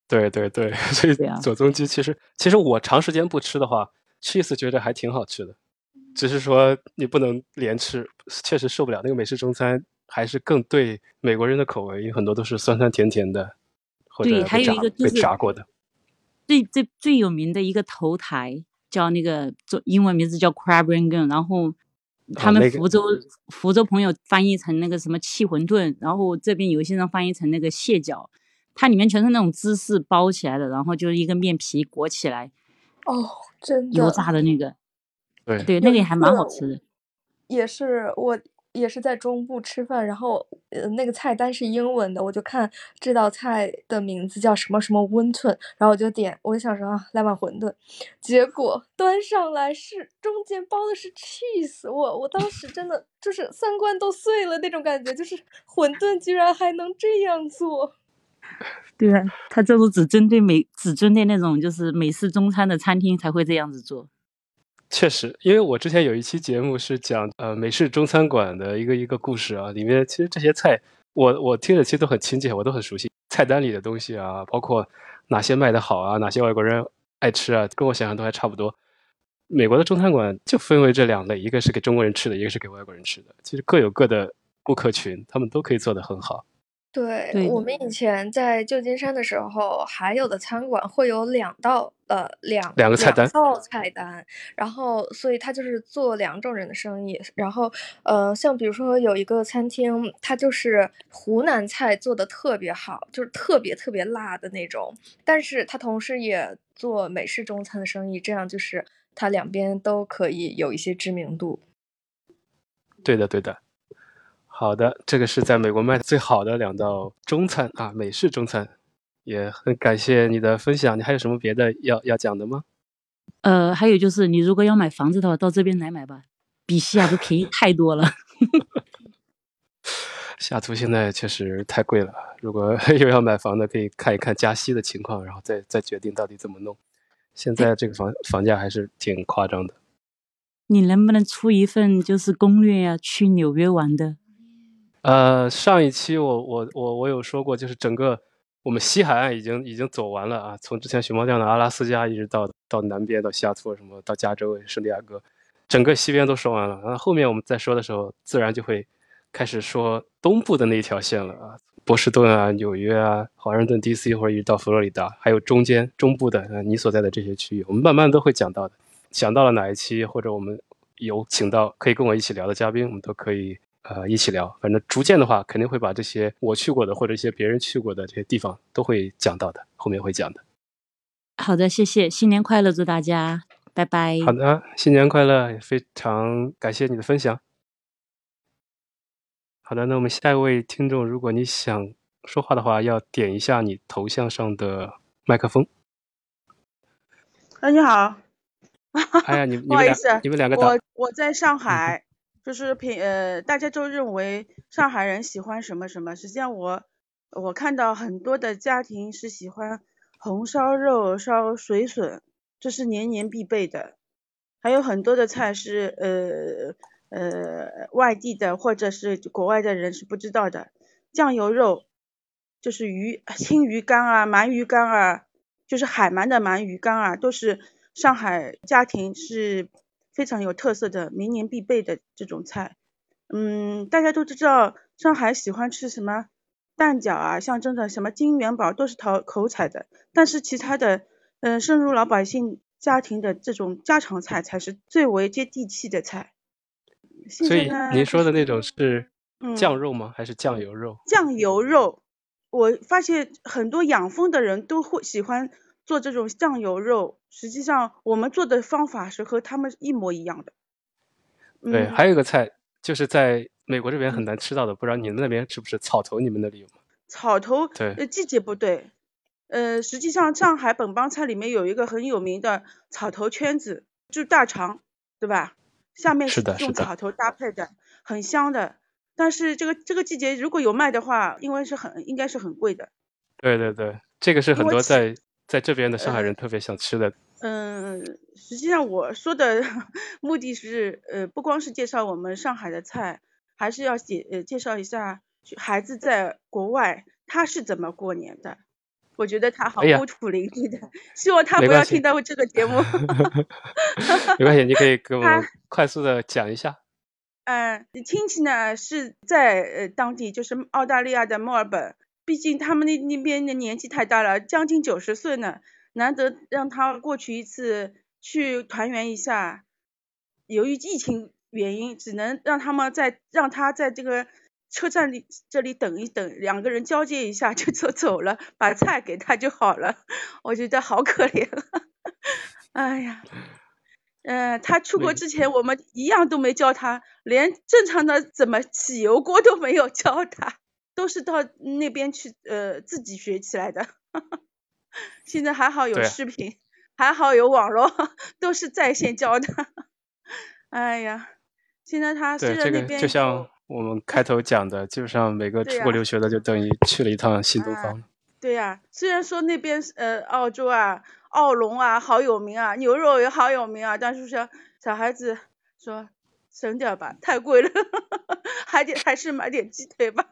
对对对，所以左宗鸡其实，其实我长时间不吃的话，，cheese 觉得还挺好吃的。只是说你不能连吃，确实受不了。那个美式中餐还是更对美国人的口味，有很多都是酸酸甜甜的，或者被炸过的。最最最有名的一个头台叫那个中英文名字叫 Crab Rangoon，然后。他们福州福州朋友翻译成那个什么气馄饨，然后这边有些人翻译成那个蟹脚，它里面全是那种芝士包起来的，然后就是一个面皮裹起来，哦，真的油炸的那个，对对，那个也还蛮好吃的。也是我。也是在中部吃饭，然后呃那个菜单是英文的，我就看这道菜的名字叫什么什么温吞，然后我就点，我就想说啊来碗馄饨，结果端上来是中间包的是 cheese，我我当时真的就是三观都碎了那种感觉，就是馄饨居然还能这样做。对啊，他这种只针对美只针对那种就是美式中餐的餐厅才会这样子做。确实，因为我之前有一期节目是讲呃美式中餐馆的一个一个故事啊，里面其实这些菜我我听着其实都很亲切，我都很熟悉菜单里的东西啊，包括哪些卖的好啊，哪些外国人爱吃啊，跟我想象都还差不多。美国的中餐馆就分为这两类，一个是给中国人吃的，一个是给外国人吃的，其实各有各的顾客群，他们都可以做得很好。对我们以前在旧金山的时候，还有的餐馆会有两道呃两两个菜单套菜单，然后所以他就是做两种人的生意。然后呃，像比如说有一个餐厅，它就是湖南菜做的特别好，就是特别特别辣的那种，但是他同时也做美式中餐的生意，这样就是他两边都可以有一些知名度。对的，对的。好的，这个是在美国卖的最好的两道中餐啊，美式中餐，也很感谢你的分享。你还有什么别的要要讲的吗？呃，还有就是，你如果要买房子的话，到这边来买吧，比西雅图便宜太多了。西雅图现在确实太贵了，如果 又要买房的，可以看一看加息的情况，然后再再决定到底怎么弄。现在这个房房价还是挺夸张的。你能不能出一份就是攻略呀？去纽约玩的？呃，上一期我我我我有说过，就是整个我们西海岸已经已经走完了啊，从之前熊猫酱的阿拉斯加，一直到到南边到西雅图什么，到加州圣地亚哥，整个西边都说完了。然后后面我们再说的时候，自然就会开始说东部的那一条线了啊，波士顿啊、纽约啊、华盛顿 DC 或者一直到佛罗里达，还有中间中部的呃你所在的这些区域，我们慢慢都会讲到的。想到了哪一期，或者我们有请到可以跟我一起聊的嘉宾，我们都可以。呃，一起聊，反正逐渐的话，肯定会把这些我去过的或者一些别人去过的这些地方都会讲到的，后面会讲的。好的，谢谢，新年快乐，祝大家拜拜。好的，新年快乐，也非常感谢你的分享。好的，那我们下一位听众，如果你想说话的话，要点一下你头像上的麦克风。哎，你好。哎呀，你 不好意思，你们两个我我在上海。就是平呃，大家都认为上海人喜欢什么什么，实际上我我看到很多的家庭是喜欢红烧肉、烧水笋，这是年年必备的。还有很多的菜是呃呃外地的或者是国外的人是不知道的，酱油肉就是鱼青鱼干啊、鳗鱼干啊，就是海鳗的鳗鱼干啊，都是上海家庭是。非常有特色的，明年必备的这种菜，嗯，大家都知道上海喜欢吃什么蛋饺啊，象征着什么金元宝都是讨口彩的。但是其他的，嗯，深入老百姓家庭的这种家常菜才是最为接地气的菜。所以您说的那种是酱肉吗？还是酱油肉？酱油肉，我发现很多养蜂的人都会喜欢。做这种酱油肉，实际上我们做的方法是和他们一模一样的。对，还有一个菜就是在美国这边很难吃到的，不知道你们那边是不是草头？你们那里有吗？草头，对，季节不对。呃，实际上上海本帮菜里面有一个很有名的草头圈子，就是大肠，对吧？下面是用草头搭配的，很香的。但是这个这个季节如果有卖的话，因为是很应该是很贵的。对对对，这个是很多在。在这边的上海人特别想吃的。嗯，实际上我说的 目的是，呃，不光是介绍我们上海的菜，还是要介呃介绍一下孩子在国外他是怎么过年的。我觉得他好孤苦伶仃的，希望他不要听到这个节目。没关系，你可以给我们快速的讲一下。嗯，亲戚呢是在呃当地，就是澳大利亚的墨尔本。毕竟他们那那边的年纪太大了，将近九十岁呢，难得让他过去一次去团圆一下。由于疫情原因，只能让他们在让他在这个车站里这里等一等，两个人交接一下就走走了，把菜给他就好了。我觉得好可怜，哎呀，嗯、他出国之前我们一样都没教他，连正常的怎么起油锅都没有教他，都是到那边去呃自己学起来的。现在还好有视频，还好有网络，都是在线教的。哎呀，现在他虽对，这个然那边就像我们开头讲的，基本上每个出国留学的就等于去了一趟新东啊方了。对呀、虽然说那边是呃澳洲啊、澳龙啊好有名啊，牛肉也好有名啊，但是说小孩子说省点吧，太贵了，还得还是买点鸡腿吧。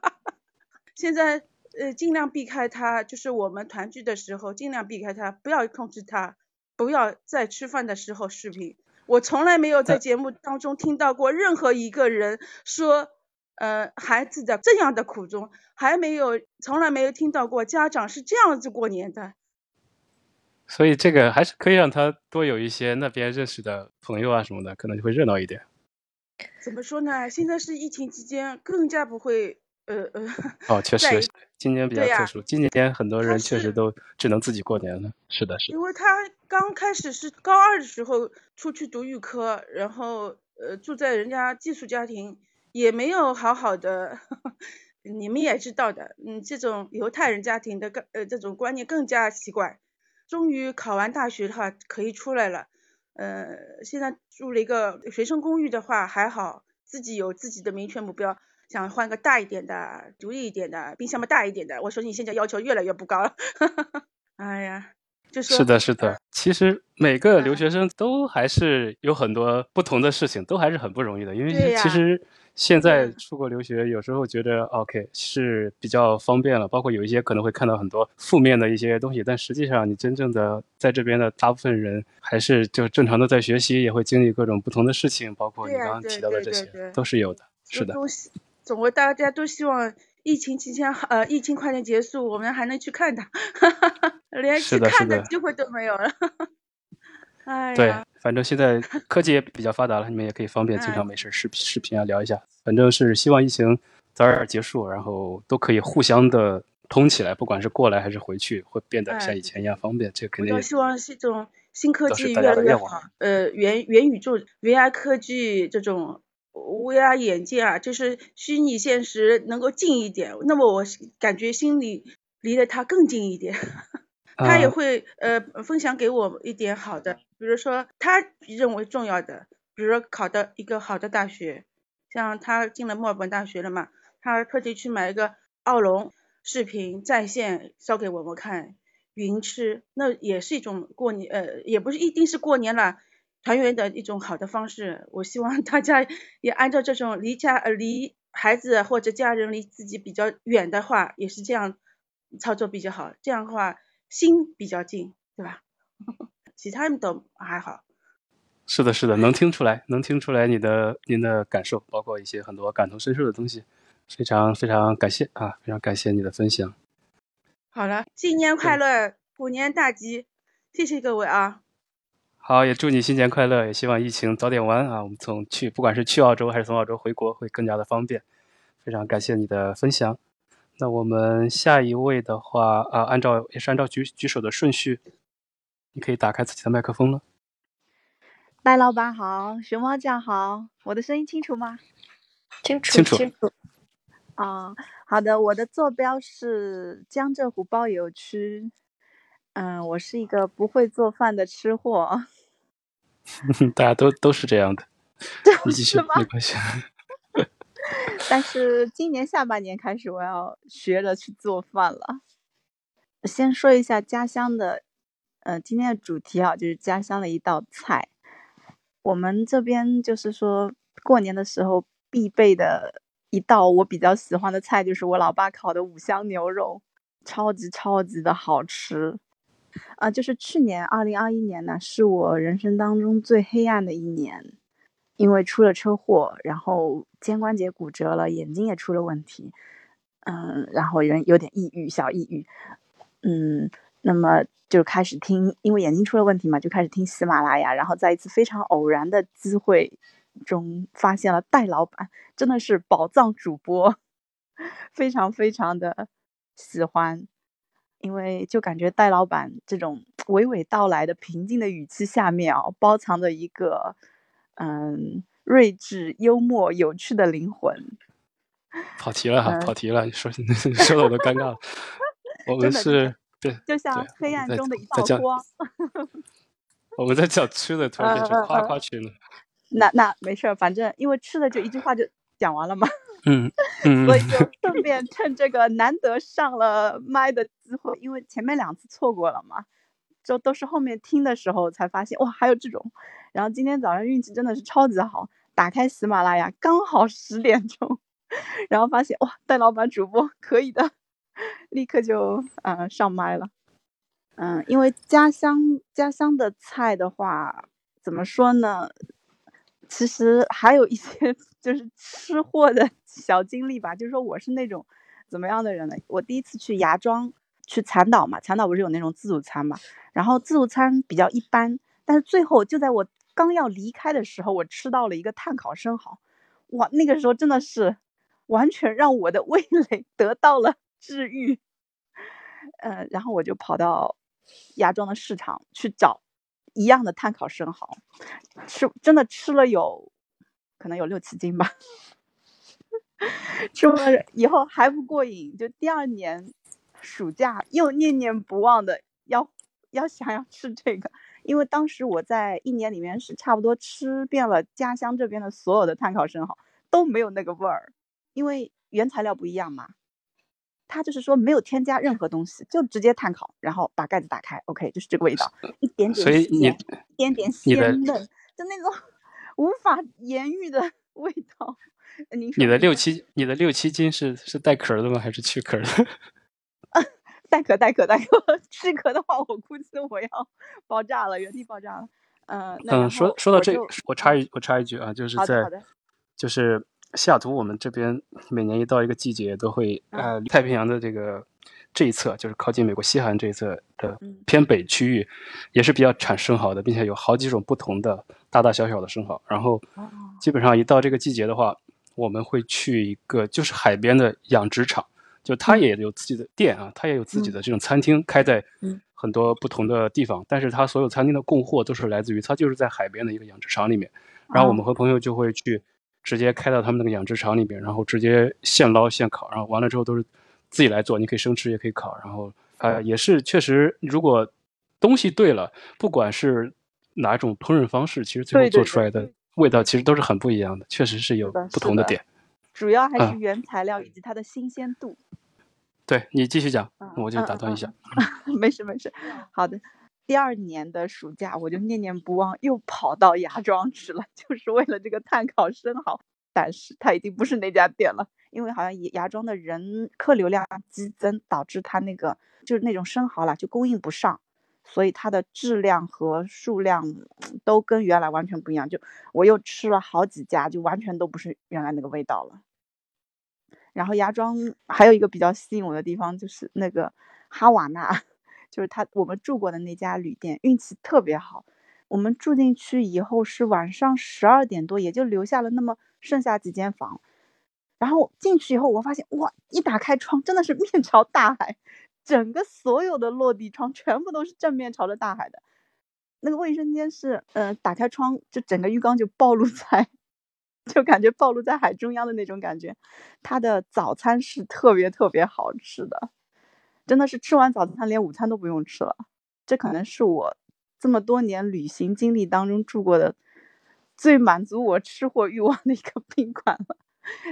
现在呃尽量避开他，就是我们团聚的时候尽量避开他，不要通知他，不要在吃饭的时候视频。我从来没有在节目当中听到过任何一个人说，呃，孩子的这样的苦衷，还没有，从来没有听到过家长是这样子过年的。所以这个还是可以让他多有一些那边认识的朋友啊什么的，可能就会热闹一点。怎么说呢？现在是疫情期间，更加不会，呃呃，哦，确实，今年比较特殊，今年很多人确实都只能自己过年了。是的，是的因。为他刚开始是高二的时候出去读预科，然后呃住在人家寄宿家庭，也没有好好的，你们也知道的，嗯，这种犹太人家庭的更呃这种观念更加奇怪。终于考完大学的话可以出来了，呃，现在住了一个学生公寓的话还好，自己有自己的明确目标。想换个大一点的、独立一点的、冰箱嘛大一点的。我说你现在要求越来越不高了，哎呀，就是是的，是的。其实每个留嗯学生都还是有很多不同的事情，都还是很不容易的。因为其实现在嗯出国留学，有时候觉得 OK 是比较方便了，包括有一些可能会看到很多负面的一些东西，但实际上你真正的在这边的大部分人还是就正常的在学习，也会经历各种不同的事情，包括你刚刚提到的这些都是有的。是的，总归大家都希望疫情期间，呃，疫情快点结束，我们还能去看他，连去看的机会都没有了。哎对，，反正现在科技也比较发达了，你们也可以方便经常嗯没事视频视频啊聊一下。反正是希望疫情早点结束，然后都可以互相的通起来，不管是过来还是回去，会变得像哎以前一样方便。这个肯定我希望是这种新科技越来越好，呃，元元宇宙、VR 科技这种 VR 眼镜啊，就是虚拟现实能够近一点，那么我感觉心里离得它更近一点。他也啊会呃分享给我一点好的，比如说他认为重要的，比如说考到一个好的大学，像他进了墨尔本大学了嘛，他特地去买一个奥龙视频在线烧给我们看，云吃，那也是一种过年呃，也不是一定是过年了。团圆的一种好的方式，我希望大家 也按照这种离家呃离孩子或者家人离自己比较远的话，也是这样操作比较好。这样的话心比较近，对吧？其他的都还好。是的，是的，能听出来，能听出来你的您的感受，包括一些很多感同身受的东西，非常非常感谢啊，非常感谢你的分享。好了，新年快乐，虎年大吉，谢谢各位啊！好，也祝你新年快乐，也希望疫情早点完啊，我们从去不管是去澳洲还是从澳洲回国会更加的方便。非常感谢你的分享。那我们下一位的话啊，按照也是按照举举手的顺序，你可以打开自己的麦克风了。戴老板好，熊猫酱好，我的声音清楚吗？清楚清楚清楚。啊、好的，我的坐标是江浙沪包邮区。嗯，我是一个不会做饭的吃货。大家都都是这样的，你继续没关系。但是今年下半年开始，我要学着去做饭了。先说一下家乡的，呃，今天的主题啊，就是家乡的一道菜。我们这边就是说，过年的时候必备的一道我比较喜欢的菜，就是我老爸烤的五香牛肉，超级超级的好吃。啊、就是去年二零二一年呢，是我人生当中最黑暗的一年。因为出了车祸，然后肩关节骨折了，眼睛也出了问题，嗯，然后人有点抑郁，小抑郁，嗯，那么就开始听，因为眼睛出了问题嘛，就开始听喜马拉雅，然后在一次非常偶然的机会中发现了戴老板，真的是宝藏主播，非常非常的喜欢，因为就感觉戴老板这种娓娓道来的平静的语气下面啊，包藏着一个嗯睿智、幽默、有趣的灵魂。跑题了哈，嗯跑题了，你 说说的我都尴尬了。我们是对，就像黑暗中的一道光。我们在讲吃的，突然变成夸夸群了。那那没事儿，反正因为吃的就一句话就讲完了嘛，嗯 嗯所以就顺便趁这个难得上了麦的机会，因为前面两次错过了嘛，就都是后面听的时候才发现哇还有这种，然后今天早上运气真的是超级好，打开喜马拉雅刚好十点钟，然后发现哇戴老板主播可以的，立刻就呃上麦了。嗯，因为家乡家乡的菜的话，怎么说呢？其实还有一些就是吃货的小经历吧，就是说我是那种怎么样的人呢？我第一次去芽庄去残岛嘛，残岛不是有那种自助餐嘛，然后自助餐比较一般，但是最后就在我刚要离开的时候，我吃到了一个炭烤生蚝，哇，那个时候真的是完全让我的味蕾 得到了治愈。呃，然后我就跑到芽庄的市场去找一样的碳烤生蚝，吃真的吃了有可能有六七斤吧。吃完了以后还不过瘾，就第二年暑假又念念不忘的要要想要吃这个，因为当时我在一年里面是差不多吃遍了家乡这边的所有的碳烤生蚝，都没有那个味儿，因为原材料不一样嘛。它就是说没有添加任何东西，就直接炭烤，然后把盖子打开，OK，就是这个味道，一点点所以你咸，一点点鲜嫩，就那种 无法言喻的 味道。你的六七，你的六七斤是是带壳的吗？还是去壳的？带壳带壳带壳，去壳的话，我估计我要爆炸了，原地爆炸了。嗯，嗯，说说到这我插一我插一句啊，就是在就是西雅图，我们这边每年一到一个季节，都会嗯。呃太平洋的这个这一侧，就是靠近美国西海岸这一侧的嗯。偏北区域，也是比较产生蚝的，并且有好几种不同的大大小小的生蚝。然后哦。基本上一到这个季节的话，我们会去一个就是海边的养殖场，就它嗯。也有自己的店啊，它也有自己的这种餐厅开在嗯。很多不同的地方，但是它所有餐厅的供货都是来自于它就是在海边的一个养殖场里面。然后我们和朋友就会去直接开到他们那个养殖场里边，然后直接现捞现烤，然后完了之后都是自己来做，你可以生吃也可以烤，然后呃也是确实，如果东西对了，不管是哪种烹饪方式，其实最后做出来的味道其实都是很不一样的，确实是有不同的点。主要还啊是原材料以及它的新鲜度。对你继续讲，嗯我就打断一下。没事没事，好的。第二年的暑假，我就念念不忘，又跑到芽庄吃了，就是为了这个炭烤生蚝。但是它已经不是那家店了，因为好像芽庄的人客流量激增，导致它那个就是那种生蚝啦，就供应不上，所以它的质量和数量都跟原来完全不一样。就我又吃了好几家，就完全都不是原来那个味道了。然后芽庄还有一个比较吸引我的地方，就是那个哈瓦那，就是他我们住过的那家旅店，运气特别好。我们住进去以后是晚上十二点多，也就留下了那么剩下几间房。然后进去以后，我发现哇，一打开窗真的是 面朝大海，整个所有的落地窗全部都是正面朝着大海的。那个卫生间是，呃，打开窗就整个浴缸就暴露在，就感觉暴露在海中央的那种感觉。它的早餐是特别特别好吃的，真的是吃完早餐连午餐都不用吃了。这可能是我这么多年旅行经历当中住过的最满足我吃货欲望的一个宾馆了。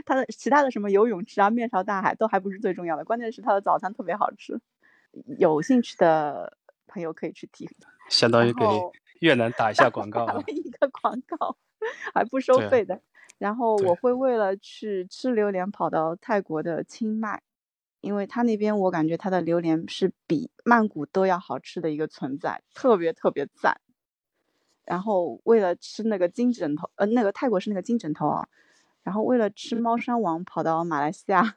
它的其他的什么游泳池啊、面朝大海都还不是最重要的，关键是它的早餐特别好吃。有兴趣的朋友可以去体相当于给 越南打一下广告啊打了。一个广告，还不收费的。然后我会为了去吃榴莲跑到泰国的清迈，因为他那边我感觉他的榴莲是比曼谷都要好吃的一个存在，特别特别赞。然后为了吃那个金枕头，呃，那个泰国是那个金枕头啊，然后为了吃猫山王跑到马来西亚，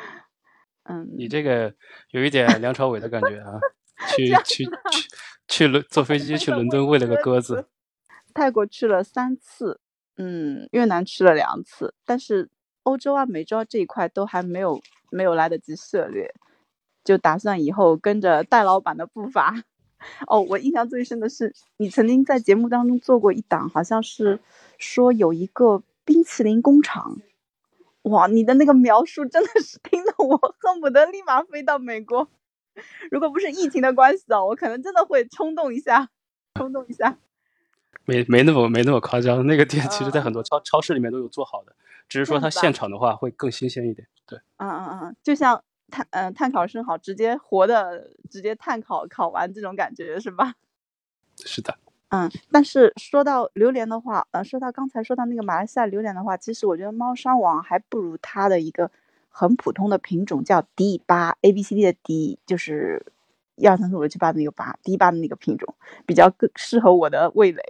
嗯，你这个有一点梁朝伟的感觉啊，去去去去伦坐飞 机去伦敦喂了个鸽子，泰国去了三次，嗯，越南去了两次，但是欧洲啊、美洲啊这一块都还没有没有来得及涉猎，就打算以后跟着戴老板的步伐哦，我印象最深的是你曾经在节目当中做过一档，好像是说有一个冰淇淋工厂。哇，你的那个描述真的是听得我恨不得立马飞到美国。如果不是疫情的关系啊，我可能真的会冲动一下，冲动一下。没没那么没那么夸张，那个店其实在很多超超市里面都有做好的，只是说它现场的话会更新鲜一点。对，嗯嗯嗯，就像碳嗯碳烤生蚝直接活的直接碳烤烤完这种感觉是吧？是的。嗯，但是说到榴莲的话，呃，说到刚才说到那个马来西亚榴莲的话，其实我觉得猫山王还不如它的一个很普通的品种叫迪八 A B C D 的 D，就是一二三四五六七八的那个八，迪八的那个品种比较更适合我的味蕾。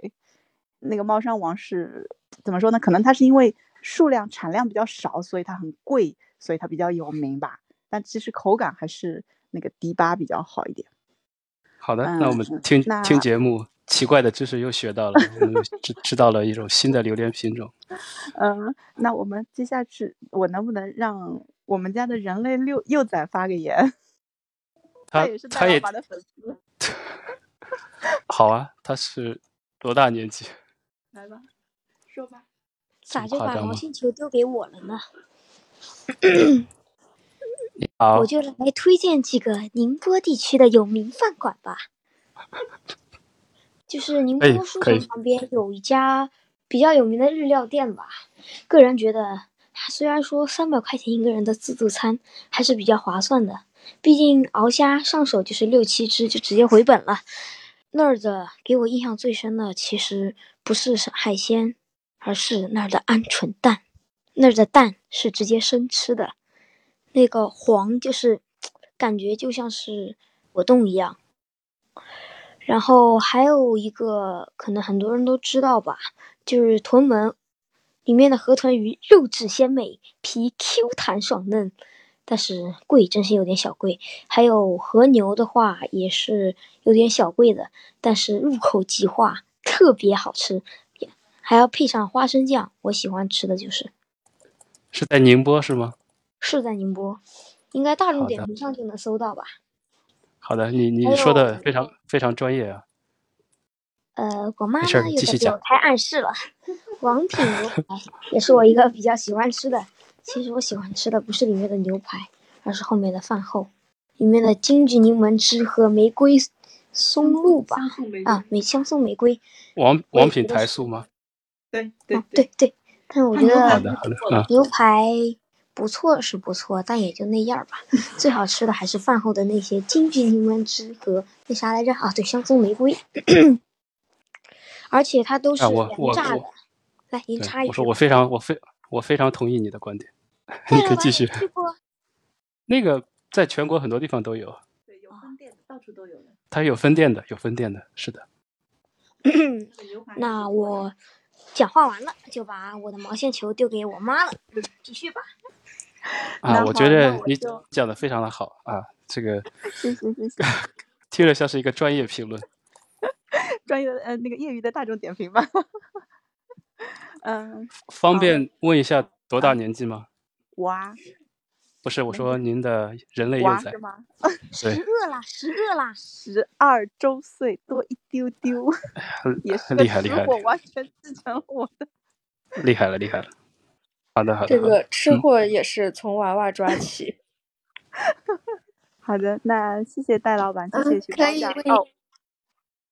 那个猫山王是怎么说呢？可能它是因为数量产量比较少，所以它很贵，所以它比较有名吧。但其实口感还是那个迪八比较好一点。好的，那我们听听节目。奇怪的知识又学到了，我们知知道了一种新的榴莲品种。嗯，那我们接下去，我能不能让我们家的人类幼幼崽发个言？他也是他也的粉丝。好啊，他是多大年纪？来吧，说吧。咋就把毛线球丢给我了呢？好，我就来推荐几个宁波地区的有名饭馆吧。就是宁波书城旁边有一家比较有名的日料店吧，个人觉得，虽然说三百块钱一个人的自助餐还是比较划算的，毕竟鳌虾上手就是六七只就直接回本了。那儿的给我印象最深的其实不是海鲜，而是那儿的鹌鹑蛋，那儿的蛋是直接生吃的，那个黄就是感觉就像是果冻一样。然后还有一个可能很多人都知道吧，就是屯门里面的河豚鱼，肉质鲜美，皮 Q 弹爽嫩，但是贵，真是有点小贵。还有和牛的话也是有点小贵的，但是入口即化，特别好吃，还要配上花生酱。我喜欢吃的就是。是在宁波是吗？是在宁波，应该大众点评上就能搜到吧。好的，你你说的非常非常专业啊。呃，我妈呢又在给我开暗示了。王品牛排 也是我一个比较喜欢吃的。其实我喜欢吃的不是里面的牛排，而是后面的饭后，里面的金桔柠檬汁和玫瑰松露吧。啊，美香松玫瑰。王王品台塑吗？对对对对。但我觉得牛排。不错是不错，但也就那样吧。最好吃的还是饭后的那些金桔柠檬汁和那啥来着啊？对，香松玫瑰。而且它都是原榨的。来，您插一句。我说我非常我非我非常同意你的观点，你可以继续。那个在全国很多地方都有。对，有分店，到处都有的。它有分店的，有分店的，是的。那我讲话完了，就把我的毛线球丢给我妈了。继续吧。啊，我觉得你讲的非常的好啊，这个 谢谢谢谢，听着像是一个专业评论，专业的呃那个业余的大众点评吧，嗯，方便问一下多大年纪吗？哇，不是，我说您的人类幼崽是吗？十个啦，十个啦，十二周岁多一丢丢，也是厉害厉害，我完全继承了我的，厉害了厉害了。好的，好的。这个吃货也是从娃娃抓起。好的，那谢谢戴老板，谢谢徐可以问，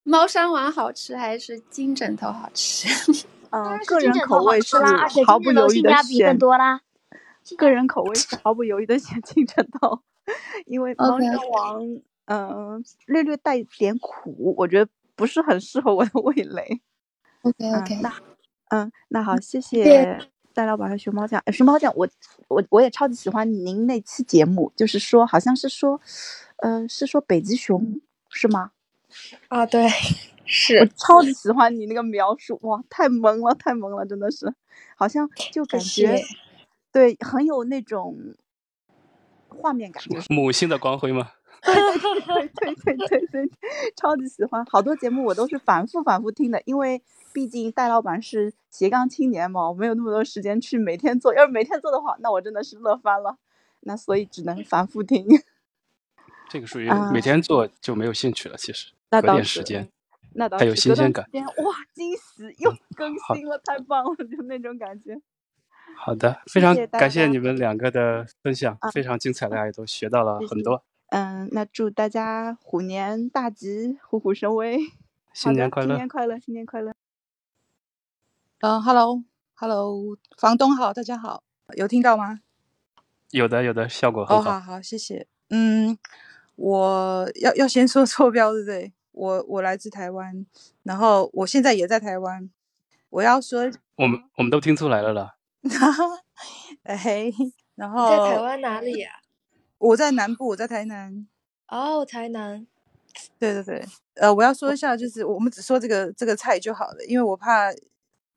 猫山王好吃还是金枕头好吃？嗯，个人口味是毫不犹豫的 选。个人口味是毫不犹豫的选金枕头，因为猫山王，嗯，略略带点苦，我觉得不是很适合我的 味蕾。OK OK，那，嗯，那好，谢谢。戴老板和熊猫酱，熊猫酱，我我我也超级喜欢您那期节目，就是说好像是说，呃，是说北极熊是吗？啊，对，是我超级喜欢你那个描述，哇，太萌了，太萌了，真的是，好像就感觉，对，很有那种画面感，母性的光辉吗？对对对对对对，超级喜欢，好多节目我都是反复反复听的，因为。毕竟戴老板是斜杠青年嘛，我没有那么多时间去每天做。要是每天做的话，那我真的是乐翻了。那所以只能反复听。这个属于每天做就没有兴趣了，其实。隔那倒是点时间，那倒还有是隔段新鲜感哇，惊喜又更新了，太棒了，就那种感觉。好的，非常感谢你们两个的分享，啊非常精彩，大家也都学到了很多。嗯，那祝大家虎年大吉，虎虎生威。新年快乐新年快乐，新年快乐。嗯，Hello，Hello，房东好，大家好，有听到吗？有的有的效果哦，很好。好好，谢谢。嗯，我要要先说坐 标，对不对？我我来自台湾，然后我现在也在台湾。我要说，我们我们都听出来了啦。哎，然后在台后湾哪里呀、我在南部，我在台南。哦，台南。对对对，呃，我要说一下，就是我们只说这个这个菜就好了，因为我怕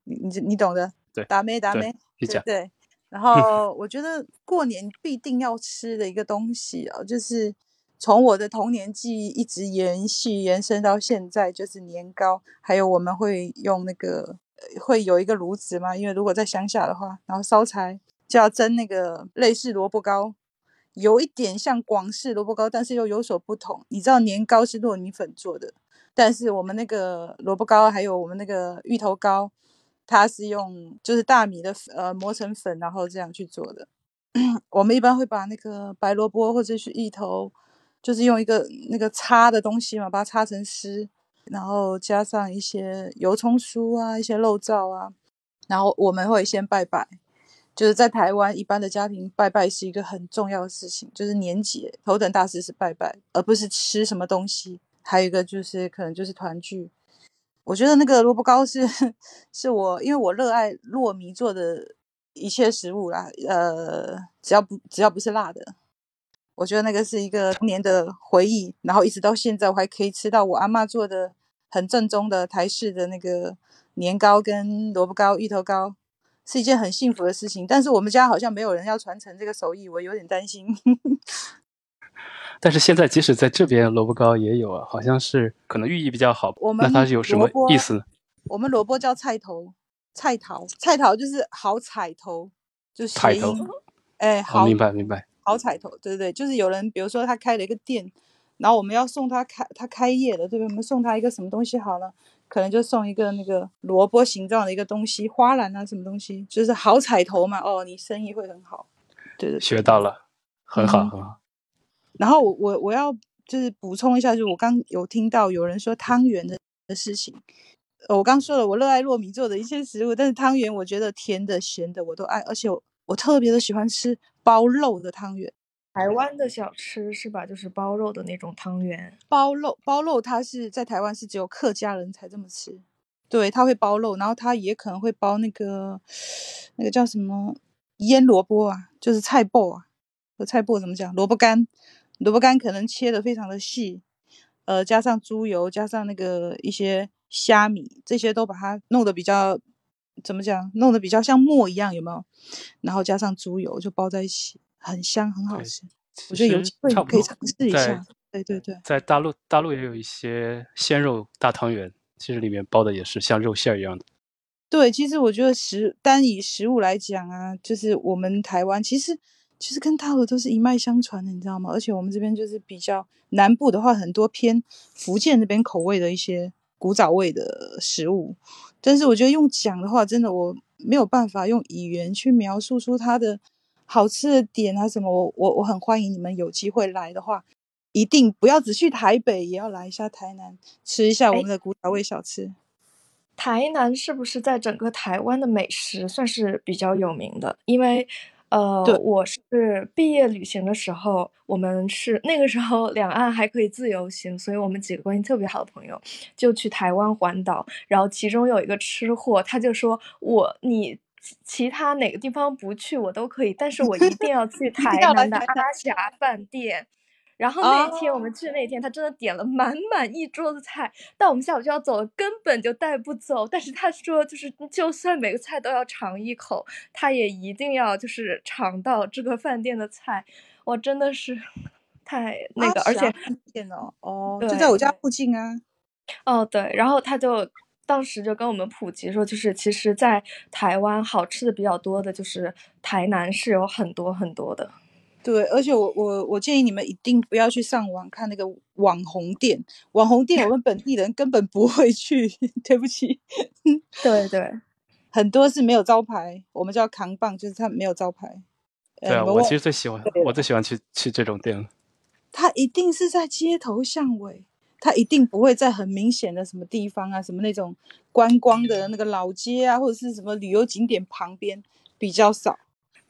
你你你懂的，对打咩打对咩，你讲对对。然 后我觉得过年必定要吃的一个东西啊，就是从我的童年记忆一直延续延伸到现在，就是年糕，还有我们会用那个呃会有一个炉子嘛，因为如果在乡下的话，然后烧柴就要蒸那个类似萝卜糕，有一点像广式萝卜糕，但是又有所不同。你知道年糕是糯米粉做的，但是我们那个萝卜糕还有我们那个芋头糕，它是用就是大米的呃磨成粉，然后这样去做的。我们一般会把那个白萝卜或者是芋头，就是用一个那个擦的东西嘛，把它擦成丝，然后加上一些油葱酥啊，一些肉燥啊，然后我们会先拜拜。就是在台湾，一般的家庭拜拜是一个很重要的事情，就是年节头等大事是拜拜，而不是吃什么东西。还有一个就是可能就是团聚。我觉得那个萝卜糕是 是我，因为我热爱糯米做的一切食物啦，呃，只要不只要不是辣的，我觉得那个是一个童年的回忆。然后一直到现在，我还可以吃到我阿嬷做的很正宗的台式的那个年糕跟萝卜糕、芋头糕。是一件很幸福的事情，但是我们家好像没有人要传承这个手艺，我有点担心。但是现在即使在这边萝卜糕也有啊，好像是可能寓意比较好。我们那它是有什么意思呢？我们萝卜叫菜头，菜桃，菜桃就是好彩头，就是彩头谐音。哎，哦，好，明白明白。好彩头，对对对，就是有人，比如说他开了一个店，然后我们要送他开，他开业了，对不对？我们送他一个什么东西好了，可能就送一个那个萝卜形状的一个东西，花篮啊，什么东西，就是好彩头嘛。哦，你生意会很好，对对对。学到了，很好嗯很好。然后我我我要就是补充一下，就是我刚有听到有人说汤圆的的事情，呃，我刚说了，我热爱糯米做的一些食物，但是汤圆我觉得甜的、咸的我都爱，而且我我特别的喜欢吃包肉的汤圆。台湾的小吃是吧？就是包肉的那种汤圆。包肉包肉，它是在台湾是只有客家人才这么吃，对，他会包肉，然后他也可能会包那个那个叫什么腌萝卜啊，就是菜脯啊，和菜脯怎么讲？萝卜干，萝卜干可能切的非常的细，呃，加上猪油，加上那个一些虾米，这些都把它弄得比较怎么讲？弄得比较像沫一样，有没有？然后加上猪油就包在一起，很香，很好吃。我觉得有实机会可以尝试一下。对对对。在大陆大陆也有一些鲜肉大汤圆，其实里面包的也是像肉馅儿一样的。对，其实我觉得食单以食物来讲啊，就是我们台湾其实其实跟大陆都是一脉相传的，你知道吗？而且我们这边就是比较南部的话，很多偏福建那边口味的一些古早味的食物，但是我觉得用讲的话，真的我没有办法用语言去描述出它的好吃的点啊什么。我我我很欢迎你们有机会来的话，一定不要只去台北，也要来一下台南，吃一下我们的古早味小吃。台南是不是在整个台湾的美食算是比较有名的？因为，呃，我是毕业旅行的时候，我们是那个时候两岸还可以自由行，所以我们几个关系特别好的朋友就去台湾环岛，然后其中有一个吃货，他就说我你。其其他哪个地方不去我都可以，但是我一定要去 台南的阿霞饭店。然后那一天我们哦，去那天，他真的点了满满一桌子菜，到我们下午就要走了，根本就带不走。但是他说，就是就算每个菜都要尝一口，他也一定要就是尝到这个饭店的菜。我真的是太那阿个，而且霞饭店哦，哦，就在我家附近啊。哦，对，然后他就当时就跟我们普及说，就是其实，在台湾好吃的比较多的，就是台南是有很多很多的。对，而且我我我建议你们一定不要去上网看那个网红店，网红店我们本地人根本不会去，对不起。对对，很多是没有招牌，我们叫扛棒，就是它没有招牌。呃对啊，我其实最喜欢，我最喜欢去去这种店了。它一定是在街头巷尾，它一定不会在很明显的什么地方啊，什么那种观光的那个老街啊，或者是什么旅游景点旁边比较少。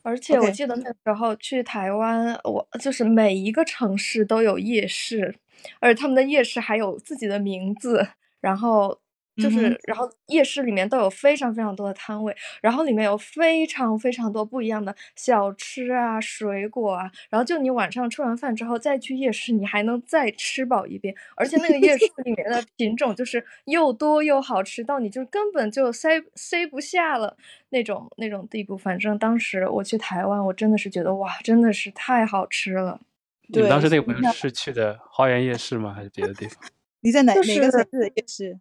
而且我记得那时候去台湾，我就是每一个城市都有夜市，而且他们的夜市还有自己的名字，然后就是，嗯然后夜市里面都有非常非常多的摊位，然后里面有非常非常多不一样的小吃啊、水果啊，然后就你晚上吃完饭之后再去夜市，你还能再吃饱一遍，而且那个夜市里面的品种就是又多又好吃到你就根本就塞塞不下了那种那种地步。反正当时我去台湾，我真的是觉得哇，真的是太好吃了。你们当时那个朋友是去的花园夜市吗？还是别的地方？你在哪、就哪个城市的夜市？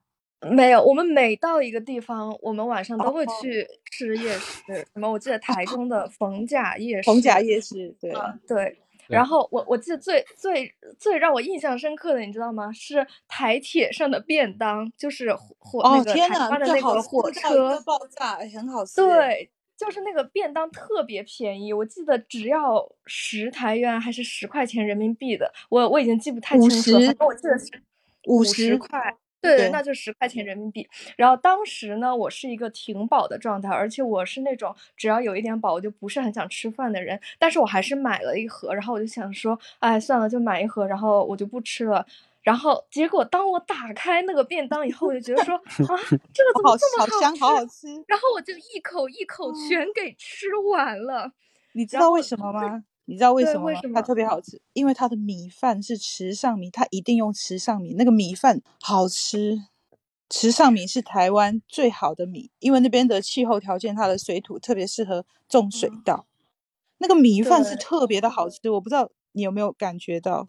没有，我们每到一个地方，我们晚上都会哦去吃夜市。什么？我记得台中的逢甲夜市，逢甲夜市，对，啊，对。然后我我记得最最最让我印象深刻的，你知道吗？是台铁上的便当，就是火火那哦个台天哪，湾的那个火到一个车，爆炸，哎很好吃哎。对，就是那个便当特别便宜，我记得只要十台元还是十块钱人民币的，我我已经记不太清楚了，十反正我记得是五十十块。对对那就十块钱人民币。然后当时呢，我是一个挺饱的状态，而且我是那种只要有一点饱，我就不是很想吃饭的人。但是我还是买了一盒，然后我就想说，哎，算了，就买一盒，然后我就不吃了。然后结果当我打开那个便当以后，我就觉得说，啊，这个怎么这么好香，好吃好吃。然后我就一口一口全给吃完了。你知道为什么吗？你知道为什么吗？它特别好吃，因为它的米饭是池上米，它一定用池上米，那个米饭好吃。池上米是台湾最好的米，因为那边的气候条件，它的水土特别适合种水嗯稻。那个米饭是特别的好吃，我不知道你有没有感觉到？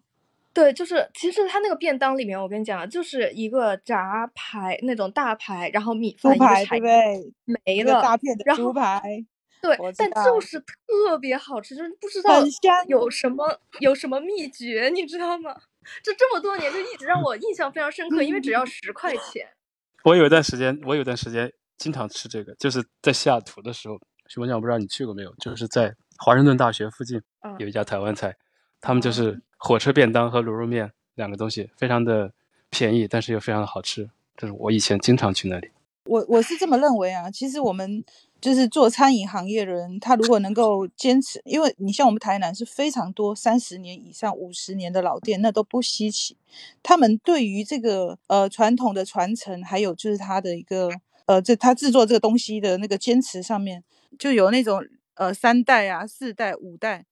对，就是其实它那个便当里面，我跟你讲啊，就是一个炸排那种大排，然后米饭排对不对？没一个大，片的猪排，对但就是特别好吃，就是不知道。有什么有什么秘诀，你知道吗？就这么多年就一直让我印象非常深刻，因为只要十块钱。我有一段时间，我有一段时间经常吃这个，就是在西雅图的时候。徐文强，我不知道你去过没有？就是在华盛顿大学附近嗯有一家台湾菜，他们就哦是火车便当和卤肉面两个东西，非常的便宜，但是又非常的好吃。就是我以前经常去那里。我我是这么认为啊，其实我们就是做餐饮行业的人，他如果能够坚持，因为你像我们台南是非常多三十年以上、五十年的老店，那都不稀奇。他们对于这个呃传统的传承，还有就是他的一个呃这他制作这个东西的那个坚持上面，就有那种呃三代啊、四代、五代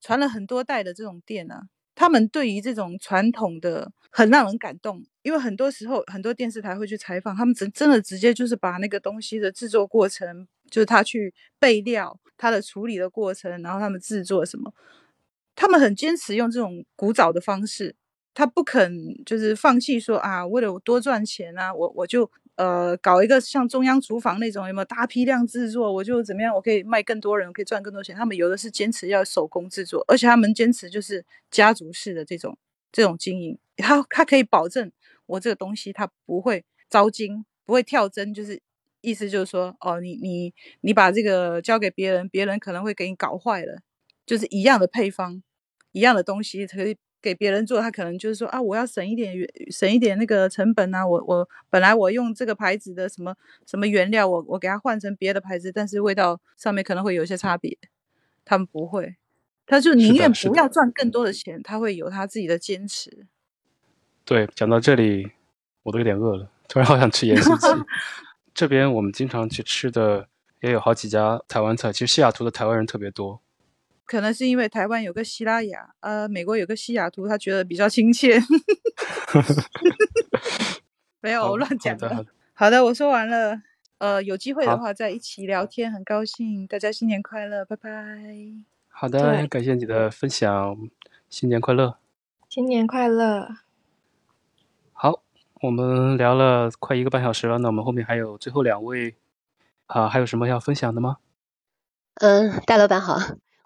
传了很多代的这种店啊，他们对于这种传统的很让人感动，因为很多时候很多电视台会去采访，他们真真的直接就是把那个东西的制作过程，就是他去备料、他的处理的过程，然后他们制作什么，他们很坚持用这种古早的方式，他不肯就是放弃说啊，为了我多赚钱啊，我我就呃搞一个像中央厨房那种有没有大批量制作，我就怎么样，我可以卖更多人，我可以赚更多钱。他们有的是坚持要手工制作，而且他们坚持就是家族式的这种这种经营，他他可以保证我这个东西它不会招金，不会跳针，就是意思就是说哦，你你你把这个交给别人，别人可能会给你搞坏了，就是一样的配方。一样的东西可以给别人做，他可能就是说啊，我要省一点原省一点那个成本啊，我我本来我用这个牌子的什么什么原料，我我给它换成别的牌子，但是味道上面可能会有一些差别。他们不会，他就宁愿不要赚更多的钱，他会有他自己的坚持。对，讲到这里，我都有点饿了，突然好想吃盐酥鸡。这边我们经常去吃的也有好几家台湾菜，其实西雅图的台湾人特别多。可能是因为台湾有个希拉雅，呃，美国有个西雅图，他觉得比较亲切。没有，乱讲好的好的好的，我说完了。呃，有机会的话再一起聊天，很高兴。大家新年快乐，拜拜。好的，感谢你的分享，新年快乐。新年快乐！好，我们聊了快一个半小时了，那我们后面还有最后两位，啊，还有什么要分享的吗？嗯，大老板好，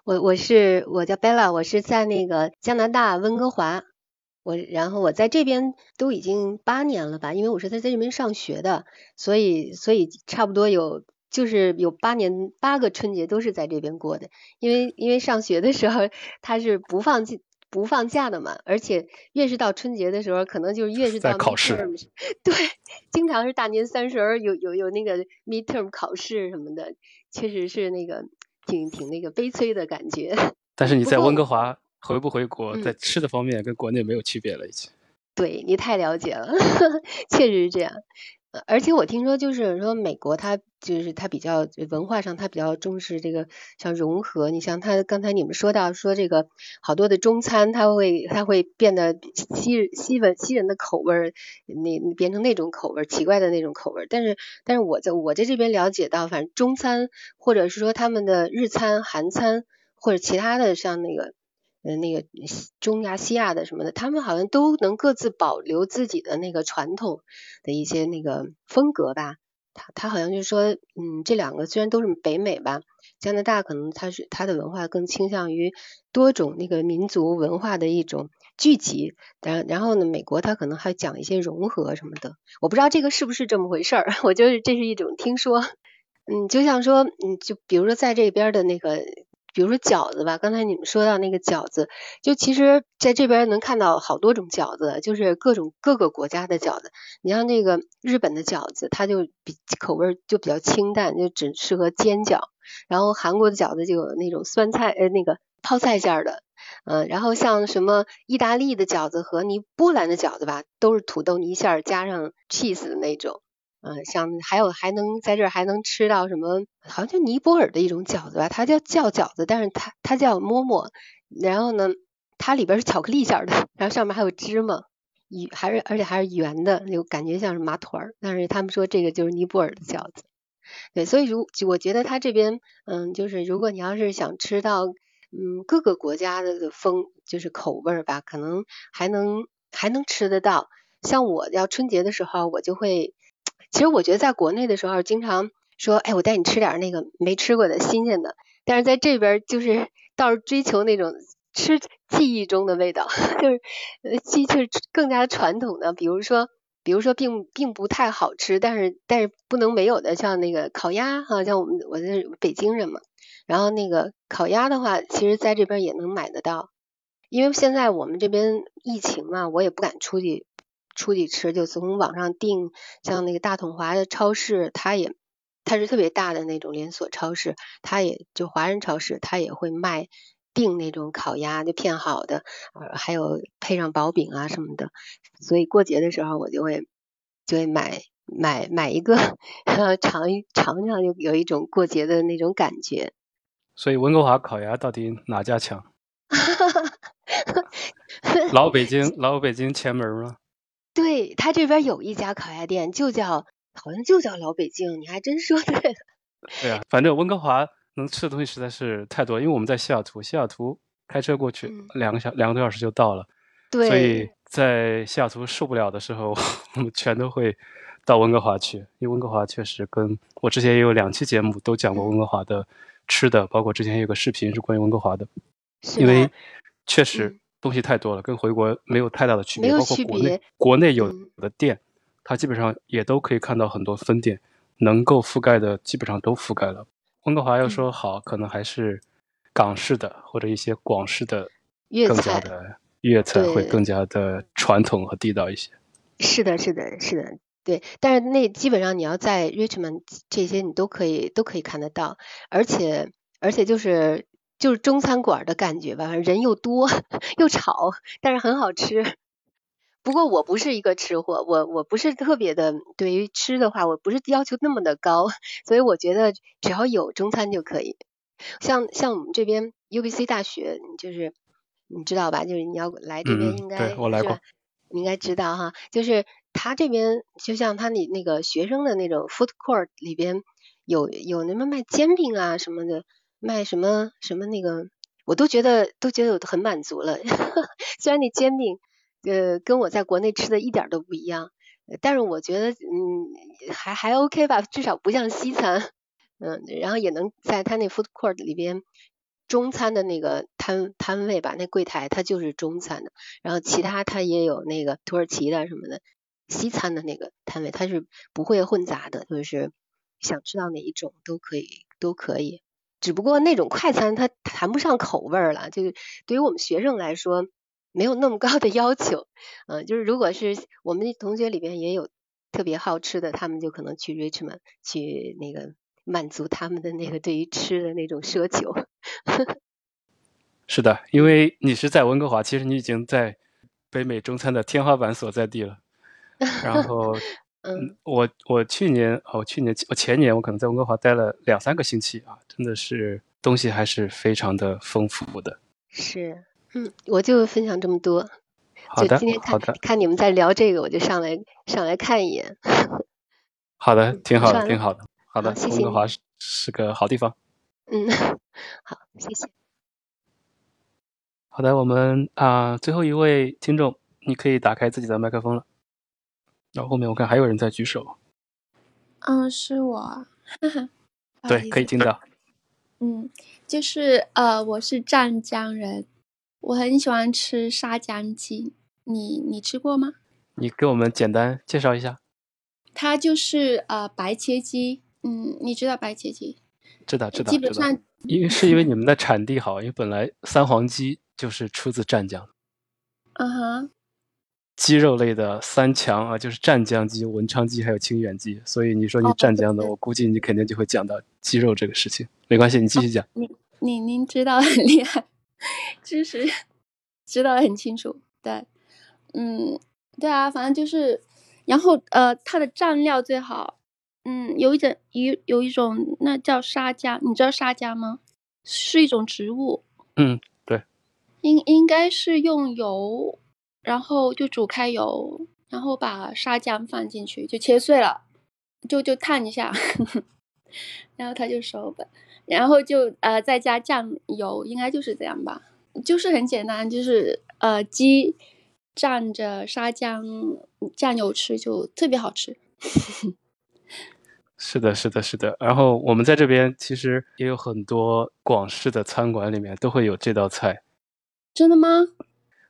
我我是我叫 Bella，我是在那个加拿大温哥华，我然后我在这边都已经八年了吧，因为我是在这边上学的，所以所以差不多有就是有八年八个春节都是在这边过的，因为因为上学的时候他是不放假不放假的嘛，而且越是到春节的时候，可能就是越是到在考试。对，经常是大年三十儿有有有那个 midterm 考试什么的，确实是那个挺挺那个悲催的感觉。但是你在温哥华回不回国，嗯在吃的方面跟国内没有区别了，已经。对你太了解了，确实是这样。呃而且我听说，就是说美国它就是它比较文化上，它比较重视这个像融合。你像它刚才你们说到说这个好多的中餐，它会它会变得西西文西人的口味儿，那变成那种口味儿，奇怪的那种口味儿。但是但是我在我在这边了解到，反正中餐或者是说他们的日餐、韩餐或者其他的像那个。呃，那个中亚、西亚的什么的，他们好像都能各自保留自己的那个传统的一些那个风格吧。他他好像就是说，嗯，这两个虽然都是北美吧，加拿大可能他是他的文化更倾向于多种那个民族文化的一种聚集，然然后呢，美国他可能还讲一些融合什么的。我不知道这个是不是这么回事儿，我觉得这是一种听说。嗯，就像说，嗯，就比如说在这边的那个。比如说饺子吧，刚才你们说到那个饺子，就其实在这边能看到好多种饺子，就是各种各个国家的饺子。你像那个日本的饺子，它就比口味就比较清淡，就只适合煎饺。然后韩国的饺子就有那种酸菜呃那个泡菜馅的，嗯，然后像什么意大利的饺子和尼波兰的饺子吧，都是土豆泥馅加上 cheese 的那种。嗯，像还有还能在这儿还能吃到什么？好像就尼泊尔的一种饺子吧，它叫叫饺子，但是它它叫馍馍。然后呢，它里边是巧克力馅儿的，然后上面还有芝麻，圆还是而且还是圆的，就感觉像是麻团儿。但是他们说这个就是尼泊尔的饺子。对，所以如我觉得他这边，嗯，就是如果你要是想吃到，嗯，各个国家的风就是口味儿吧，可能还能还能吃得到。像我要春节的时候，我就会。其实我觉得在国内的时候，经常说，哎，我带你吃点那个没吃过的新鲜的。但是在这边就是倒是追求那种吃记忆中的味道，就是呃记就是更加传统的。比如说，比如说并并不太好吃，但是但是不能没有的，像那个烤鸭哈，像我们我是北京人嘛，然后那个烤鸭的话，其实在这边也能买得到。因为现在我们这边疫情嘛，我也不敢出去。出去吃就从网上订，像那个大统华的超市，它也它是特别大的那种连锁超市，它也就华人超市，它也会卖订那种烤鸭，就片好的，呃，还有配上薄饼啊什么的。所以过节的时候我就会就会买买买一个，然后尝一尝尝，就有一种过节的那种感觉。所以温哥华烤鸭到底哪家强？老北京老北京前门吗？对他这边有一家烤鸭店，就叫好像就叫老北京，你还真说对了。对啊，反正温哥华能吃的东西实在是太多，因为我们在西雅图，西雅图开车过去、嗯、两个小两个多小时就到了。对，所以在西雅图受不了的时候，我们全都会到温哥华去，因为温哥华确实跟我之前也有两期节目都讲过温哥华的吃的，包括之前有个视频是关于温哥华的，因为确实。嗯东西太多了，跟回国没有太大的区别。包括国内国内有嗯的店，它基本上也都可以看到很多分店，能够覆盖的基本上都覆盖了。温哥华要嗯说好，可能还是港式的或者一些广式的粤更加菜的粤菜会更加的传统和地道一些。是的，是的，是的，对。但是那基本上你要在 Richmond 这些你都可以都可以看得到，而且而且就是就是中餐馆的感觉吧，人又多 又吵，但是很好吃。不过我不是一个吃货，我我不是特别的对于吃的话，我不是要求那么的高，所以我觉得只要有中餐就可以。像像我们这边 UBC 大学，就是你知道吧？就是你要来这边嗯应该、对我来过？你应该知道哈，就是他这边就像他那那个学生的那种 food court 里边有有那么卖煎饼啊什么的，卖什么什么那个，我都觉得都觉得我很满足了。虽然那煎饼呃跟我在国内吃的一点都不一样，但是我觉得嗯还还 OK 吧，至少不像西餐。嗯，然后也能在他那 food court 里边中餐的那个摊摊位吧，那柜台它就是中餐的，然后其他它也有那个土耳其的什么的西餐的那个摊位，它是不会混杂的，就是想吃到哪一种都可以都可以。只不过那种快餐它谈不上口味儿了，就是对于我们学生来说没有那么高的要求。嗯，就是如果是我们同学里边也有特别好吃的，他们就可能去 Richmond 去那个满足他们的那个对于吃的那种奢求。是的，因为你是在温哥华，其实你已经在北美中餐的天花板所在地了。然后，嗯，我我去年哦，去年我前年我可能在温哥华待了两三个星期啊，真的是东西还是非常的丰富的。是，嗯，我就分享这么多。好的今天，看好的，看你们在聊这个，我就上来上来看一眼。好的，挺好的，挺好的，好的，温哥华是是个好地方。嗯，好，谢谢。好的，我们啊、最后一位听众，你可以打开自己的麦克风了。然后后面我看还有人在举手，嗯，是我哈哈对，可以听到。嗯，就是呃，我是湛江人，我很喜欢吃沙姜鸡，你你吃过吗？你给我们简单介绍一下。它就是呃白切鸡，嗯，你知道白切鸡？知道，知道，知道基本上。因为是因为你们的产地好，因为本来三黄鸡就是出自湛江，嗯哼，鸡肉类的三强啊，就是湛江鸡、文昌鸡还有清远鸡。所以你说你哦湛江的，对我估计你肯定就会讲到鸡肉这个事情。没关系，你继续讲。你你您知道很厉害，知识知道的很清楚。对，嗯，对啊，反正就是，然后呃，它的蘸料最好，嗯，有一种有有一种那叫沙姜，你知道沙姜吗？是一种植物，嗯，对，应应该是用油，然后就煮开油，然后把沙姜放进去，就切碎了，就就烫一下，然后它就熟了，然后就呃再加酱油，应该就是这样吧，就是很简单，就是呃鸡蘸着沙姜酱油吃就特别好吃。是的，是的，是的。然后我们在这边其实也有很多广式的餐馆里面都会有这道菜。真的吗？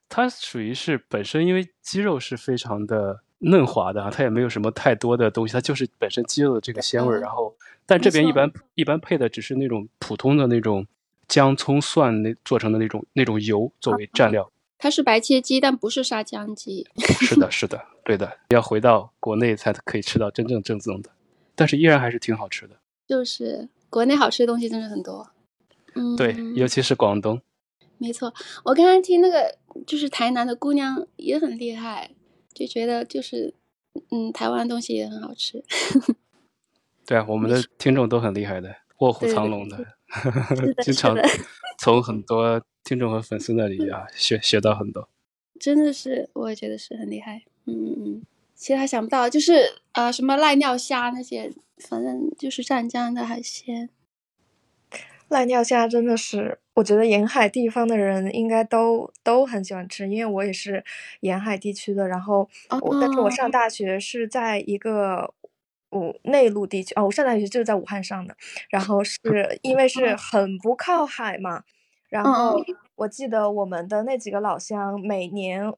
它属于是本身因为鸡肉是非常的嫩滑的啊，它也没有什么太多的东西，它就是本身鸡肉的这个鲜味儿。嗯然后，但这边一般一般配的只是那种普通的那种姜葱蒜那做成的那种那种油作为蘸料。它是白切鸡，但不是沙姜鸡。是的，是的，对的，要回到国内才可以吃到真正正宗的，但是依然还是挺好吃的。就是国内好吃的东西真的很多。嗯，对，尤其是广东。没错，我刚刚听那个就是台南的姑娘也很厉害，就觉得就是嗯，台湾的东西也很好吃。对啊，我们的听众都很厉害的，卧虎藏龙的，经常 从很多听众和粉丝那里啊学学到很多。真的是，我也觉得是很厉害。嗯嗯嗯，其他想不到，就是呃什么濑尿虾那些，反正就是湛江的海鲜。濑尿虾真的是，我觉得沿海地方的人应该都都很喜欢吃，因为我也是沿海地区的。然后我，但是我上大学是在一个武内陆地区哦，我上大学就是在武汉上的。然后是 因为是很不靠海嘛，然后我记得我们的那几个老乡每年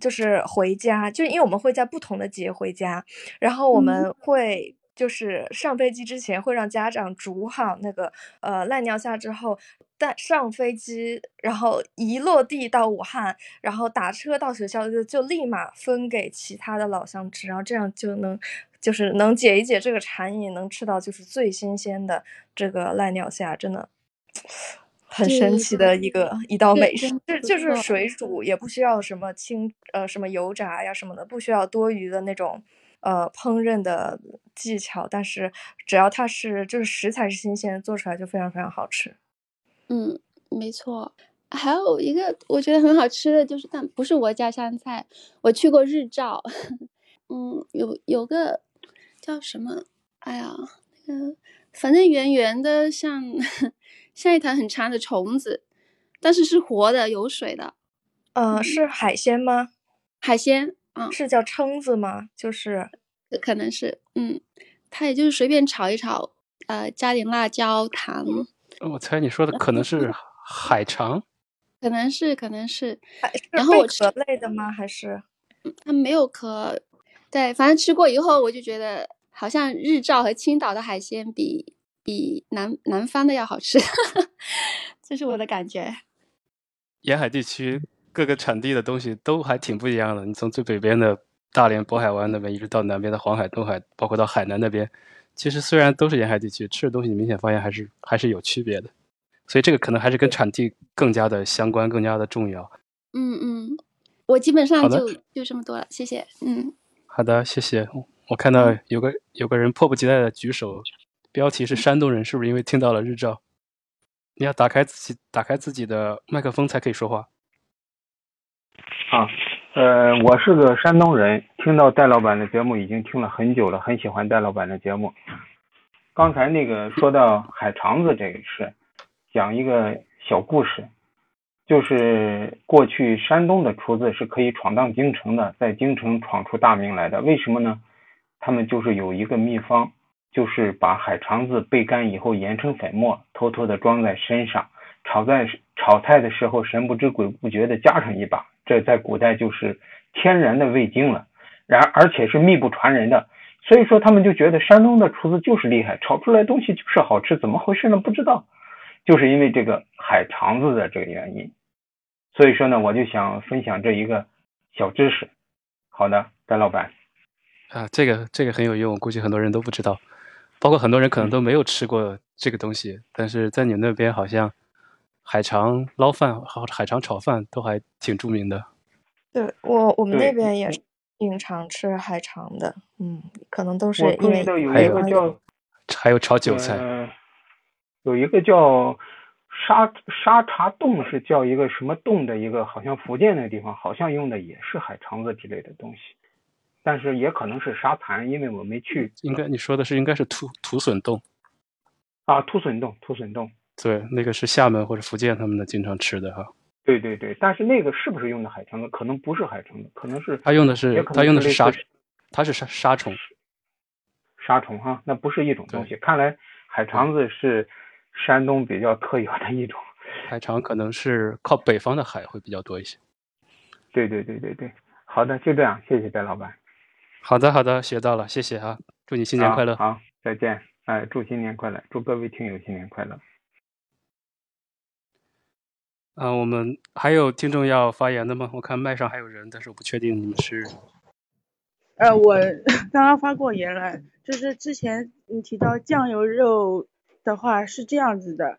就是回家，就因为我们会在不同的节回家，然后我们会。就是上飞机之前会让家长煮好那个呃赖尿虾之后，带上飞机，然后一落地到武汉，然后打车到学校就就立马分给其他的老乡吃，然后这样就能就是能解一解这个馋瘾，能吃到就是最新鲜的这个赖尿虾，真的很神奇的一个一道美食，就就是水煮，也不需要什么清呃什么油炸呀什么的，不需要多余的那种。呃，烹饪的技巧，但是只要它是就是食材是新鲜，做出来就非常非常好吃。嗯，没错。还有一个我觉得很好吃的就是，但不是我家乡菜。我去过日照，嗯，有有个叫什么？哎呀，那个反正圆圆的，像 像一团很长的虫子，但是是活的，有水的。呃，是海鲜吗？海鲜，嗯，是叫蛏子吗？就是可能是，嗯，它也就是随便炒一炒，呃，加点辣椒、糖，我猜你说的可能是海肠，可能是可能是，是然后我吃贝壳类的吗？还是它没有壳，对，反正吃过以后我就觉得好像日照和青岛的海鲜比比南南方的要好吃，这是我的感觉。沿海地区各个产地的东西都还挺不一样的。你从最北边的大连、渤海湾那边，一直到南边的黄海、东海，包括到海南那边，其实虽然都是沿海地区，吃的东西你明显发现还是还是有区别的。所以这个可能还是跟产地更加的相关，更加的重要。嗯嗯，我基本上就就这么多了，谢谢。嗯，好的，谢谢。我看到有个有个人迫不及待的举手，标题是山东人，是不是因为听到了日照？你要打开自己打开自己的麦克风才可以说话。啊，呃，我是个山东人，听到戴老板的节目已经听了很久了，很喜欢戴老板的节目。刚才那个说到海肠子这个事，讲一个小故事，就是过去山东的厨子是可以闯荡京城的，在京城闯出大名来的。为什么呢？他们就是有一个秘方，就是把海肠子焙干以后研成粉末，偷偷的装在身上，炒在炒菜的时候神不知鬼不觉的加上一把，这在古代就是天然的味精了。然而且是秘不传人的，所以说他们就觉得山东的厨子就是厉害，炒出来东西就是好吃，怎么回事呢？不知道，就是因为这个海肠子的这个原因。所以说呢，我就想分享这一个小知识。好的，戴老板。啊，这个这个很有用，我估计很多人都不知道，包括很多人可能都没有吃过这个东西，但是在你那边好像海肠捞饭、和海肠炒饭都还挺著名的。对我我们那边也是经常吃海肠的，嗯，可能都是因为有还有一个叫还有炒韭菜，呃，有一个叫沙沙茶冻，是叫一个什么冻的一个，好像福建那个地方好像用的也是海肠子之类的东西，但是也可能是沙盘，因为我没去应该你说的是应该是土土笋冻，啊。土笋冻，土笋冻，对，那个是厦门或者福建他们的经常吃的哈。对对对，但是那个是不是用的海肠子？可能不是海肠子，可能是他用的是他用的是杀类似，他是沙沙虫，沙虫哈，那不是一种东西。看来海肠子是山东比较特有的一种。海肠可能是靠北方的海会比较多一些。对对对对对，好的，就这样，谢谢戴老板。好的好的，学到了，谢谢啊，祝你新年快乐。好，好再见。哎，祝新年快乐，祝各位听友新年快乐。啊、我们还有听众要发言的吗？我看麦上还有人，但是我不确定你们是呃，我刚刚发过言了，就是之前你提到酱油肉的话是这样子的，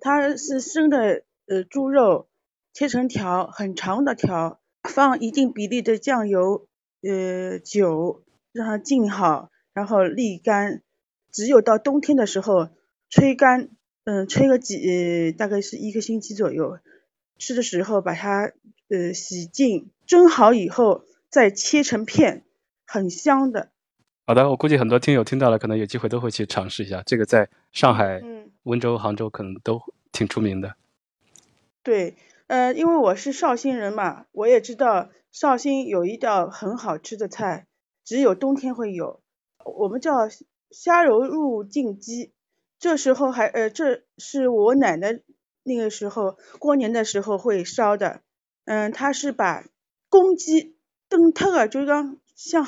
它是生的呃猪肉切成条，很长的条，放一定比例的酱油，呃酒让它浸好，然后沥干，只有到冬天的时候吹干，嗯、吹个几、大概是一个星期左右，吃的时候把它呃洗净，蒸好以后再切成片。很香的。好的，我估计很多听友听到了，可能有机会都会去尝试一下。这个在上海、嗯，温州、杭州可能都挺出名的。对，呃，因为我是绍兴人嘛，我也知道绍兴有一道很好吃的菜，只有冬天会有，我们叫虾柔入净鸡。这时候还呃，这是我奶奶那个时候过年的时候会烧的。嗯，他是把公鸡炖特个就是讲像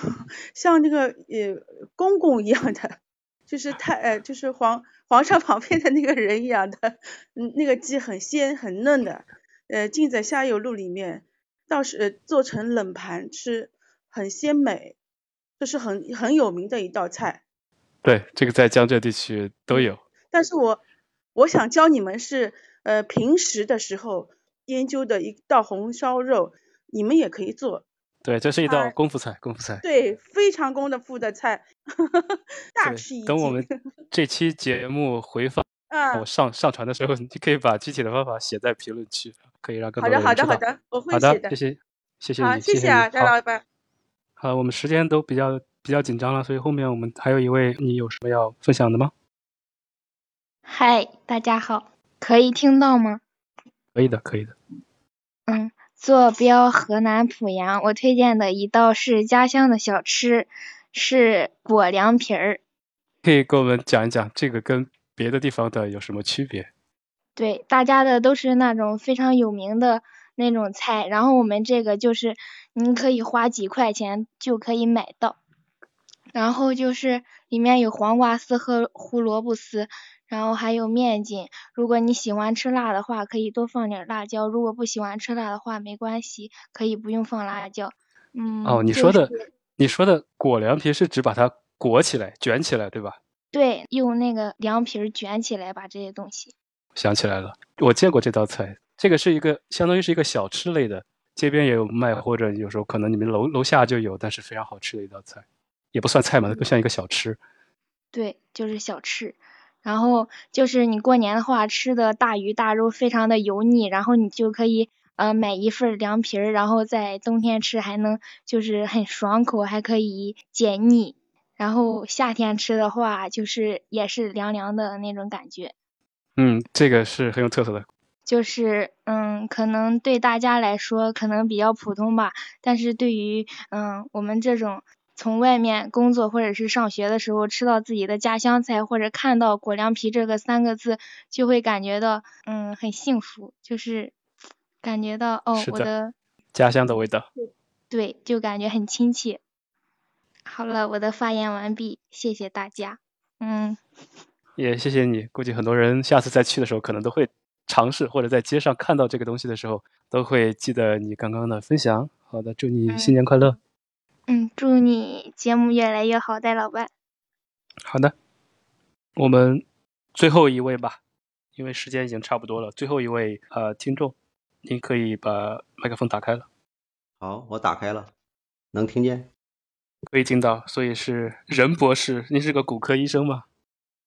像那个呃公公一样的，就是太呃就是皇皇上旁边的那个人一样的，嗯，那个鸡很鲜很嫩的，呃浸在虾油露里面，倒是呃做成冷盘吃，很鲜美，这是很很有名的一道菜。对，这个在江浙地区都有。但是我我想教你们是呃平时的时候研究的一道红烧肉，你们也可以做。对，这是一道功夫菜，功夫菜。对，非常功的夫的菜，大吃一惊。等我们 这期节目回放，啊我上上传的时候，你可以把具体的方法写在评论区，可以让更好的，好的，多人知道。好的，我会好写的，谢谢，谢谢好，你，谢谢啊，你好戴老板。好，我们时间都比较比较紧张了，所以后面我们还有一位，你有什么要分享的吗？嗨，大家好，可以听到吗？可以的，可以的。嗯，坐标河南濮阳，我推荐的一道是家乡的小吃，是果凉皮儿。可以给我们讲一讲这个跟别的地方的有什么区别？对，大家的都是那种非常有名的那种菜，然后我们这个就是您可以花几块钱就可以买到。然后就是里面有黄瓜丝和胡萝卜丝，然后还有面筋。如果你喜欢吃辣的话，可以多放点辣椒；如果不喜欢吃辣的话，没关系，可以不用放辣椒。嗯，哦，你说的是你说的裹凉皮是指把它裹起来、卷起来，对吧？对，用那个凉皮儿卷起来把这些东西。想起来了，我见过这道菜。这个是一个相当于是一个小吃类的，街边也有卖，或者有时候可能你们楼楼下就有，但是非常好吃的一道菜，也不算菜嘛，更像一个小吃。对，就是小吃。然后就是你过年的话吃的大鱼大肉非常的油腻，然后你就可以呃买一份凉皮儿，然后在冬天吃还能就是很爽口，还可以解腻。然后夏天吃的话，就是也是凉凉的那种感觉。嗯，这个是很有特色的。就是嗯，可能对大家来说可能比较普通吧，但是对于嗯我们这种从外面工作或者是上学的时候吃到自己的家乡菜，或者看到果凉皮这个三个字，就会感觉到嗯很幸福，就是感觉到哦的我的家乡的味道。对，就感觉很亲切。好了，我的发言完毕，谢谢大家。嗯，也谢谢你，估计很多人下次再去的时候，可能都会尝试，或者在街上看到这个东西的时候，都会记得你刚刚的分享。好的，祝你新年快乐。嗯，祝你节目越来越好，戴老板。好的，我们最后一位吧，因为时间已经差不多了。最后一位呃听众，您可以把麦克风打开了，好，我打开了，能听见？可以听到。所以是任博士，您是个骨科医生吗？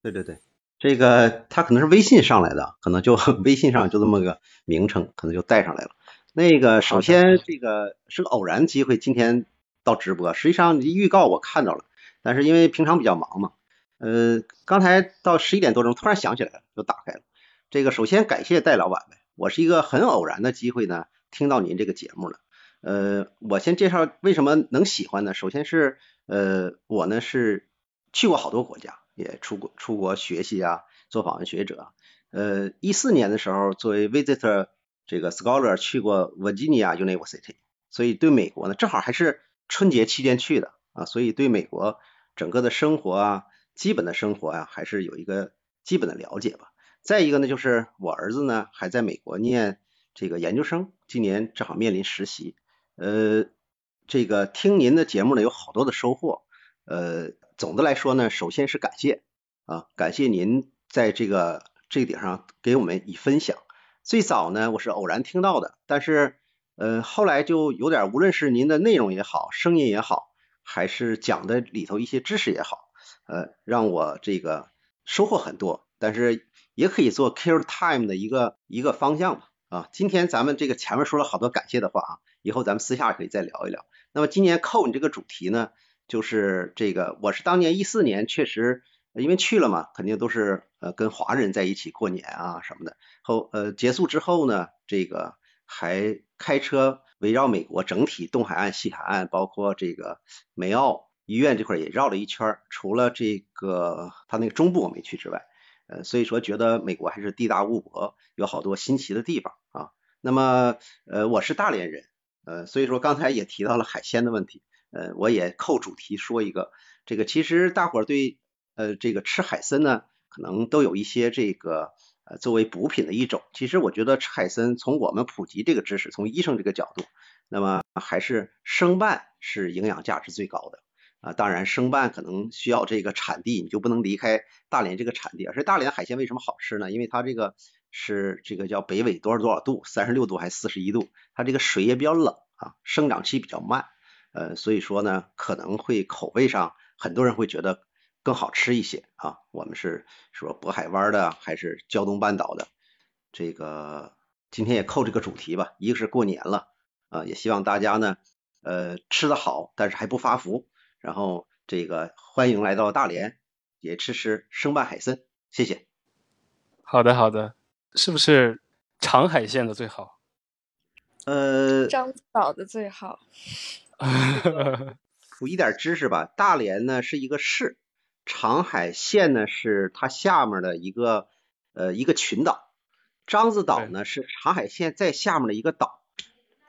对对对，这个他可能是微信上来的，可能就 微信上就这么个名称，可能就带上来了。那个首先这个是个偶然机会，今天到直播，实际上预告我看到了，但是因为平常比较忙嘛，呃，刚才到十一点多钟突然想起来了，就打开了。这个首先感谢戴老板呗，我是一个很偶然的机会呢，听到您这个节目了。呃，我先介绍为什么能喜欢呢？首先是呃，我呢是去过好多国家，也出国出国学习啊，做访问学者。呃，一四年的时候，作为 visitor 这个 scholar 去过 Virginia University，所以对美国呢，正好还是春节期间去的啊，所以对美国整个的生活啊，基本的生活啊，还是有一个基本的了解吧。再一个呢，就是我儿子呢还在美国念这个研究生，今年正好面临实习。呃，这个听您的节目呢，有好多的收获。呃，总的来说呢，首先是感谢啊，感谢您在这个这个点上给我们以分享。最早呢，我是偶然听到的，但是呃，后来就有点，无论是您的内容也好，声音也好，还是讲的里头一些知识也好，呃，让我这个收获很多。但是也可以做 kill time 的一个一个方向吧。啊，今天咱们这个前面说了好多感谢的话啊，以后咱们私下可以再聊一聊。那么今年扣你这个主题呢，就是这个，我是当年一四年确实因为去了嘛，肯定都是呃跟华人在一起过年啊什么的。后呃结束之后呢，这个还开车围绕美国整体东海岸、西海岸，包括这个梅奥医院这块也绕了一圈。除了这个他那个中部我没去之外，呃所以说觉得美国还是地大物博，有好多新奇的地方啊。那么呃我是大连人。呃，所以说刚才也提到了海鲜的问题，呃，我也扣主题说一个，这个其实大伙儿对呃这个吃海参呢，可能都有一些这个呃作为补品的一种。其实我觉得吃海参，从我们普及这个知识，从医生这个角度，那么还是生拌是营养价值最高的啊。当然生拌可能需要这个产地，你就不能离开大连这个产地。而且大连海鲜为什么好吃呢？因为它这个。是这个叫北纬多少多少度，三十六度还是四十一度？它这个水也比较冷啊，生长期比较慢，呃，所以说呢，可能会口味上很多人会觉得更好吃一些啊。我们是说渤海湾的还是胶东半岛的？这个今天也扣这个主题吧，一个是过年了啊，也希望大家呢，呃，吃得好，但是还不发福。然后这个欢迎来到大连，也吃吃生拌海参，谢谢。好的，好的。是不是长海县的最好？呃，獐子岛的最好。补一点知识吧，大连呢是一个市，长海县呢是它下面的一个呃一个群岛。獐子岛呢是长海县在下面的一个岛。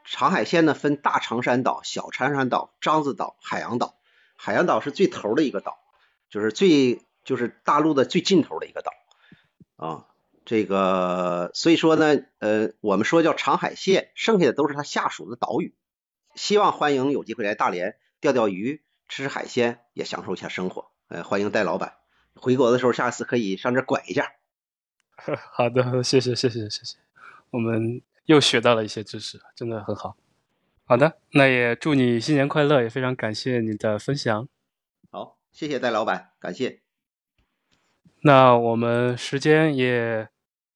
长海县呢分大长山岛、小长山岛、獐子岛、海洋岛。海洋岛是最头的一个岛，就是最就是大陆的最尽头的一个岛啊。这个所以说呢，呃，我们说叫长海县，剩下的都是它下属的岛屿。希望欢迎有机会来大连钓钓鱼、吃吃海鲜，也享受一下生活。呃，欢迎戴老板回国的时候，下次可以上这拐一下。好的，谢谢谢谢谢谢，我们又学到了一些知识，真的很好。好的，那也祝你新年快乐，也非常感谢你的分享。好，谢谢戴老板，感谢。那我们时间也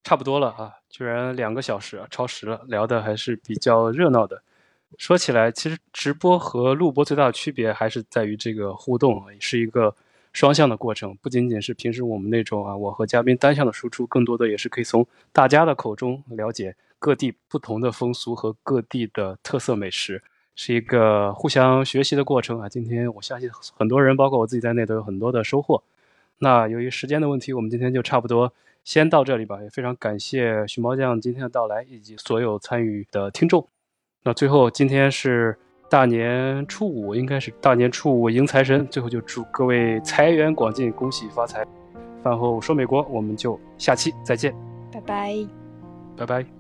差不多了啊，居然两个小时啊超时了，聊的还是比较热闹的。说起来，其实直播和录播最大的区别还是在于这个互动，是一个双向的过程，不仅仅是平时我们那种啊，我和嘉宾单向的输出，更多的也是可以从大家的口中了解各地不同的风俗和各地的特色美食，是一个互相学习的过程啊。今天我相信很多人，包括我自己在内，都有很多的收获。那由于时间的问题，我们今天就差不多先到这里吧。也非常感谢熊猫酱今天的到来，以及所有参与的听众。那最后，今天是大年初五，应该是大年初五迎财神。最后就祝各位财源广进，恭喜发财。饭后说美国，我们就下期再见，拜拜，拜拜。